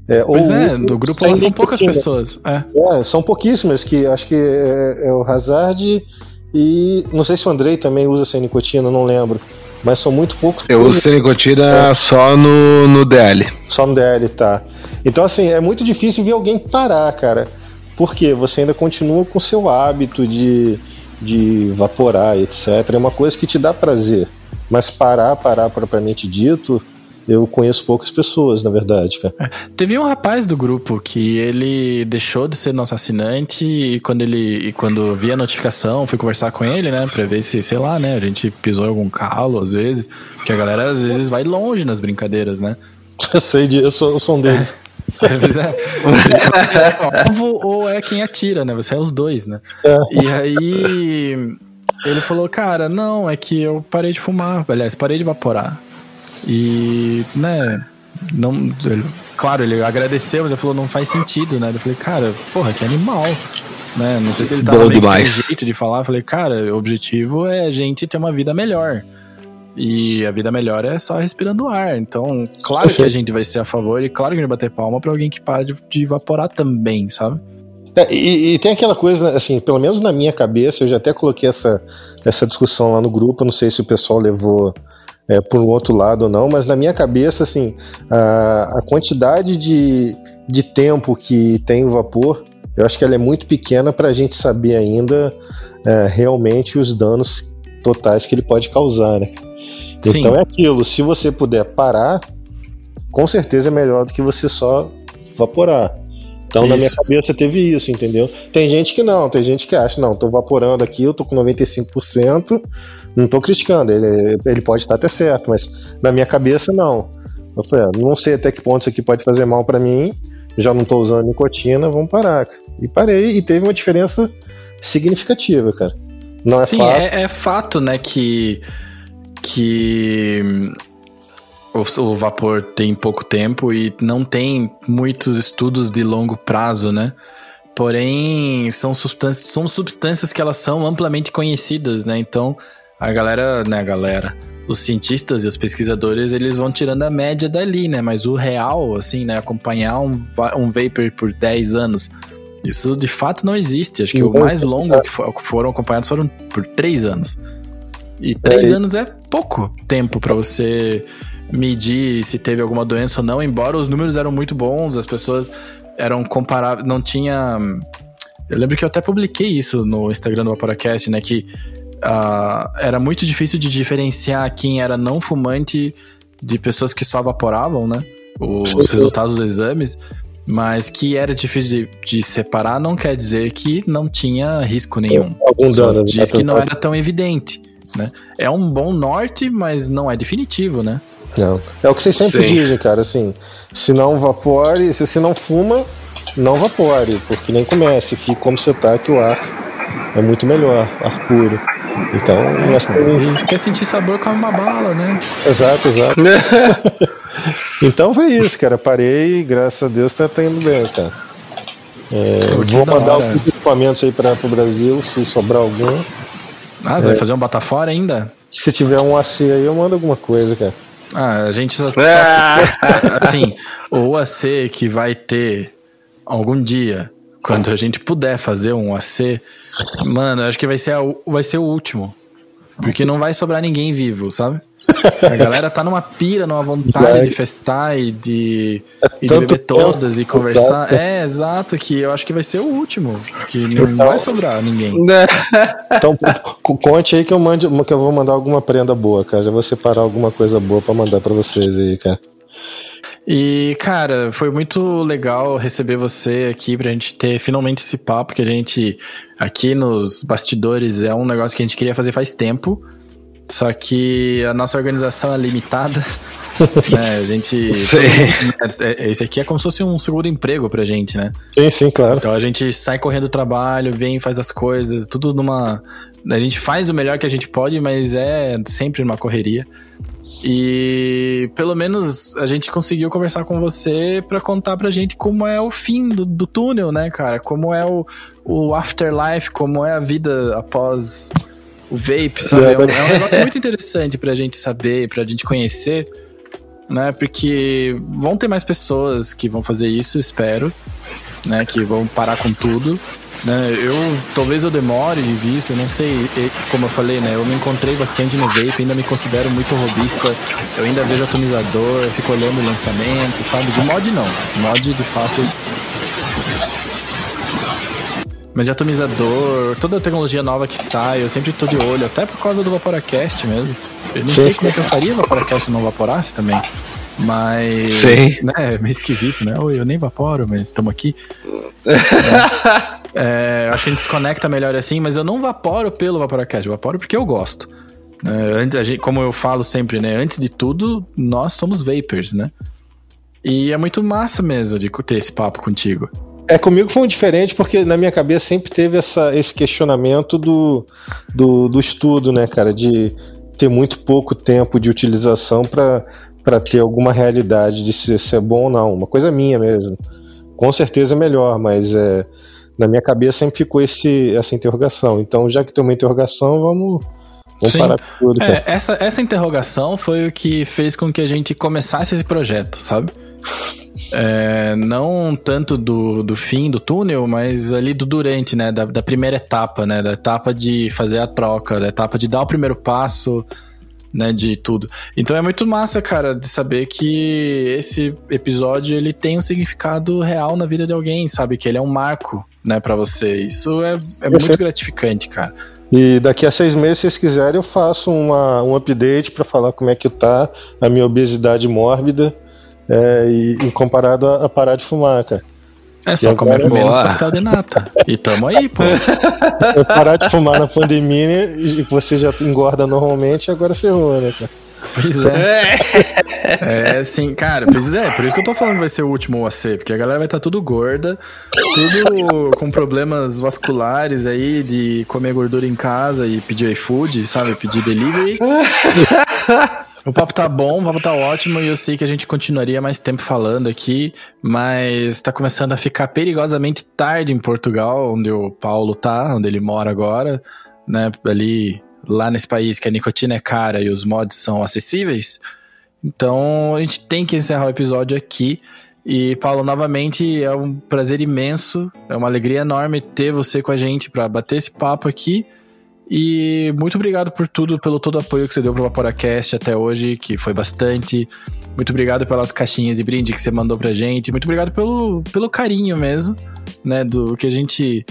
É, pois é, do grupo lá são poucas pessoas. É. é. são pouquíssimas, que acho que é, é, o Hazard e. Não sei se o Andrei também usa sem nicotina, não lembro. Mas são muito poucos. Eu uso sem nicotina é. só no, no DL. Só no DL, tá. Então, assim, é muito difícil ver alguém parar, cara. Porque você ainda continua com o seu hábito de, de evaporar, etc. É uma coisa que te dá prazer. Mas parar, parar propriamente dito, eu conheço poucas pessoas, na verdade, cara. É, teve um rapaz do grupo que ele deixou de ser nosso assinante e quando ele e quando vi a notificação, fui conversar com ele, né, pra ver se, sei lá, né, a gente pisou em algum calo às vezes, porque a galera às vezes vai longe nas brincadeiras, né? Eu sei disso, eu sou, eu sou um deles. É, você é alvo ou é quem atira, né? Você é os dois, né? É. E aí ele falou, cara, não, é que eu parei de fumar, aliás, parei de evaporar. E, né, não, ele, claro, ele agradeceu, mas ele falou, não faz sentido, né? Eu falei, cara, porra, que animal. Né? Não sei se ele tava meio sem jeito de falar. Eu falei, cara, o objetivo é a gente ter uma vida melhor. E a vida melhor é só respirando ar. Então, claro que a gente vai ser a favor e claro que a gente vai bater palma pra alguém que para de, de evaporar também, sabe? É, e, e, tem aquela coisa, assim, pelo menos na minha cabeça, eu já até coloquei essa, essa discussão lá no grupo, não sei se o pessoal levou é, por um outro lado ou não, mas na minha cabeça, assim, a, a quantidade de, de tempo que tem o vapor, eu acho que ela é muito pequena para a gente saber ainda é, realmente os danos totais que ele pode causar, né? Sim. Então é aquilo, se você puder parar, com certeza é melhor do que você só vaporar. Então, isso. na minha cabeça teve isso, entendeu? Tem gente que não, tem gente que acha, não, tô vaporando aqui, eu tô com 95%, não tô criticando, ele, ele pode estar até certo, mas na minha cabeça não. Eu falei, ah, não sei até que ponto isso aqui pode fazer mal para mim, já não tô usando nicotina, vamos parar. E parei, e teve uma diferença significativa, cara. Não é Sim, fato. É, é fato, né, que. que o, o, vapor tem pouco tempo e não tem muitos estudos de longo prazo, né? Porém, são substâncias, são substâncias que elas são amplamente conhecidas, né? Então, a galera, né, a galera, os cientistas e os pesquisadores, eles vão tirando a média dali, né? Mas o real, assim, né, acompanhar um, um vapor por 10 anos, isso de fato não existe. Acho que o mais longo que foram acompanhados foram por 3 anos. E 3 é, anos é pouco tempo para você medir se teve alguma doença ou não, embora os números eram muito bons, as pessoas eram comparáveis, não tinha... Eu lembro que eu até publiquei isso no Instagram do Vaporacast, né, que uh, era muito difícil de diferenciar quem era não fumante de pessoas que só evaporavam, né, os resultados dos exames, mas que era difícil de, de, separar não quer dizer que não tinha risco nenhum. Algum dano, diz que não era tão evidente, né? É um bom norte, mas não é definitivo, né? Não. É o que vocês sempre Sim. dizem, cara, assim, se não vapore, se você não fuma, não vapore, porque nem comece, fique como você tá, que o ar é muito melhor, ar puro. Então, nós temos... quer sentir sabor como uma bala, né? Exato, exato. então foi isso, cara. Parei e graças a Deus tá, tá indo bem, cara. É, vou mandar alguns equipamentos aí para o Brasil, se sobrar algum. Ah, você é. vai fazer um bota fora ainda? Se tiver um AC aí, eu mando alguma coisa, cara. Ah, a gente só. só assim, o AC que vai ter algum dia, quando a gente puder fazer um AC, mano, acho que vai ser, a, vai ser o último. Porque não vai sobrar ninguém vivo, sabe? A galera tá numa pira, numa vontade de festar e de, é e de beber todas e conversar. Exato. É, exato, que eu acho que vai ser o último. Que não então, vai sobrar ninguém. Então, conte aí que eu, mande, que eu vou mandar alguma prenda boa, cara. Já vou separar alguma coisa boa para mandar para vocês aí, cara. E, cara, foi muito legal receber você aqui pra gente ter finalmente esse papo que a gente, aqui nos bastidores, é um negócio que a gente queria fazer faz tempo. Só que a nossa organização é limitada. né? A gente. Sim. É, é, esse aqui é como se fosse um seguro emprego pra gente, né? Sim, sim, claro. Então a gente sai correndo do trabalho, vem, faz as coisas, tudo numa. A gente faz o melhor que a gente pode, mas é sempre numa correria. E pelo menos a gente conseguiu conversar com você para contar pra gente como é o fim do, do, túnel, né, cara? Como é o, o afterlife, como é a vida após o vape, sabe? É um, é um negócio muito interessante pra gente saber, pra gente conhecer, né? Porque vão ter mais pessoas que vão fazer isso, espero, né? Que vão parar com tudo. Né, eu talvez eu demore de visto, eu não sei, como eu falei, né? Eu me encontrei bastante no vape, ainda me considero muito robista. Eu ainda vejo atomizador, fico olhando o lançamento, sabe? De mod não. Mod de fato. Mas de atomizador, toda a tecnologia nova que sai, eu sempre tô de olho, até por causa do Vaporacast mesmo. Eu não sim, sei sim. como é que eu faria Vaporacast se não vaporasse também. Mas. Sim. Né, é meio esquisito, né? Oi, eu nem vaporo, mas estamos aqui. é, é, acho que a gente se conecta melhor assim, mas eu não vaporo pelo Vaporacast, eu vaporo porque eu gosto. É, antes, gente, como eu falo sempre, né? Antes de tudo, nós somos vapers, né? E é muito massa mesmo de ter esse papo contigo. É, comigo foi um diferente, porque na minha cabeça sempre teve essa, esse questionamento do, do, do estudo, né, cara? De ter muito pouco tempo de utilização para ter alguma realidade de se ser bom ou não. Uma coisa minha mesmo. Com certeza é melhor, mas é, na minha cabeça sempre ficou esse, essa interrogação. Então, já que tem uma interrogação, vamos, vamos parar com tudo. É, essa, essa interrogação foi o que fez com que a gente começasse esse projeto, sabe? É, não tanto do, do fim do túnel, mas ali do durante, né? Da, da primeira etapa, né? Da etapa de fazer a troca, da etapa de dar o primeiro passo, né, de tudo. Então é muito massa, cara, de saber que esse episódio ele tem um significado real na vida de alguém, sabe? Que ele é um marco, né, para você. Isso é, é muito gratificante, cara. E daqui a seis meses, se vocês quiserem, eu faço uma, um update para falar como é que tá a minha obesidade mórbida é, e, e comparado a, a parar de fumar, cara. É só comer menos pastel de nata. E tamo aí, pô. Eu parar de fumar na pandemia e você já engorda normalmente, agora ferrou, né, cara? Pois é. É, sim, cara, pois é, por isso que eu tô falando que vai ser o último OAC, porque a galera vai estar tá tudo gorda, tudo com problemas vasculares aí, de comer gordura em casa e pedir iFood, sabe? Pedir delivery. O papo tá bom, o papo tá ótimo e eu sei que a gente continuaria mais tempo falando aqui, mas tá começando a ficar perigosamente tarde em Portugal, onde o Paulo tá, onde ele mora agora, né? Ali, lá nesse país que a nicotina é cara e os mods são acessíveis. Então a gente tem que encerrar o episódio aqui. E, Paulo, novamente é um prazer imenso, é uma alegria enorme ter você com a gente para bater esse papo aqui. E muito obrigado por tudo, pelo todo o apoio que você deu pro Vaporacast até hoje, que foi bastante. Muito obrigado pelas caixinhas e brinde que você mandou pra gente. Muito obrigado pelo, pelo carinho mesmo, né? Do que a gente.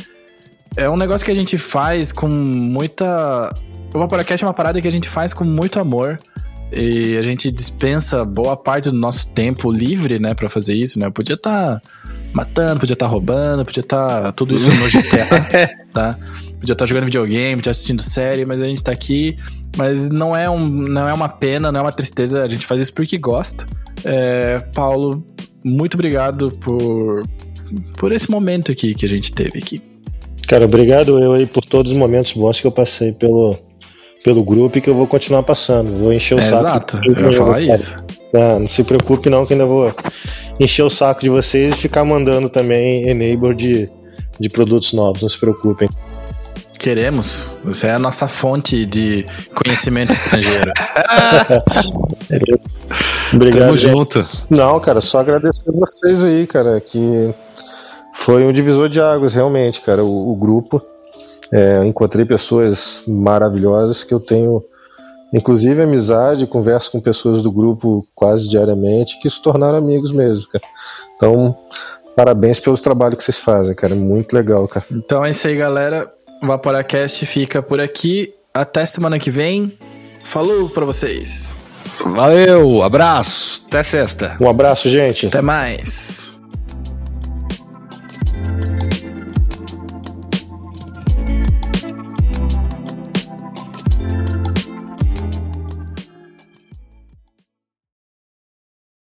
É um negócio que a gente faz com muita. O Vaporacast é uma parada que a gente faz com muito amor. E a gente dispensa boa parte do nosso tempo livre, né, para fazer isso, né? Eu podia estar tá matando, podia estar tá roubando, podia estar tá tudo isso no GTA, tá? Podia estar jogando videogame, podia assistindo série, mas a gente tá aqui. Mas não é, um, não é uma pena, não é uma tristeza, a gente faz isso porque gosta. É, Paulo, muito obrigado por, por esse momento aqui que a gente teve aqui. Cara, obrigado eu aí por todos os momentos bons que eu passei pelo, pelo grupo e que eu vou continuar passando. Vou encher o é, saco. Exato, eu ia falar isso. Ah, não se preocupe não que ainda vou encher o saco de vocês e ficar mandando também enable de, de produtos novos, não se preocupem. Queremos. Você é a nossa fonte de conhecimento estrangeiro. Obrigado. Tamo junto. Não, cara, só agradecer vocês aí, cara, que foi um divisor de águas, realmente, cara, o, o grupo. É, encontrei pessoas maravilhosas que eu tenho inclusive amizade, converso com pessoas do grupo quase diariamente que se tornaram amigos mesmo, cara. Então, parabéns pelos trabalhos que vocês fazem, cara. Muito legal, cara. Então é isso aí, galera. O Vaporacast fica por aqui. Até semana que vem. Falou pra vocês. Valeu, abraço, até sexta. Um abraço, gente. Até mais.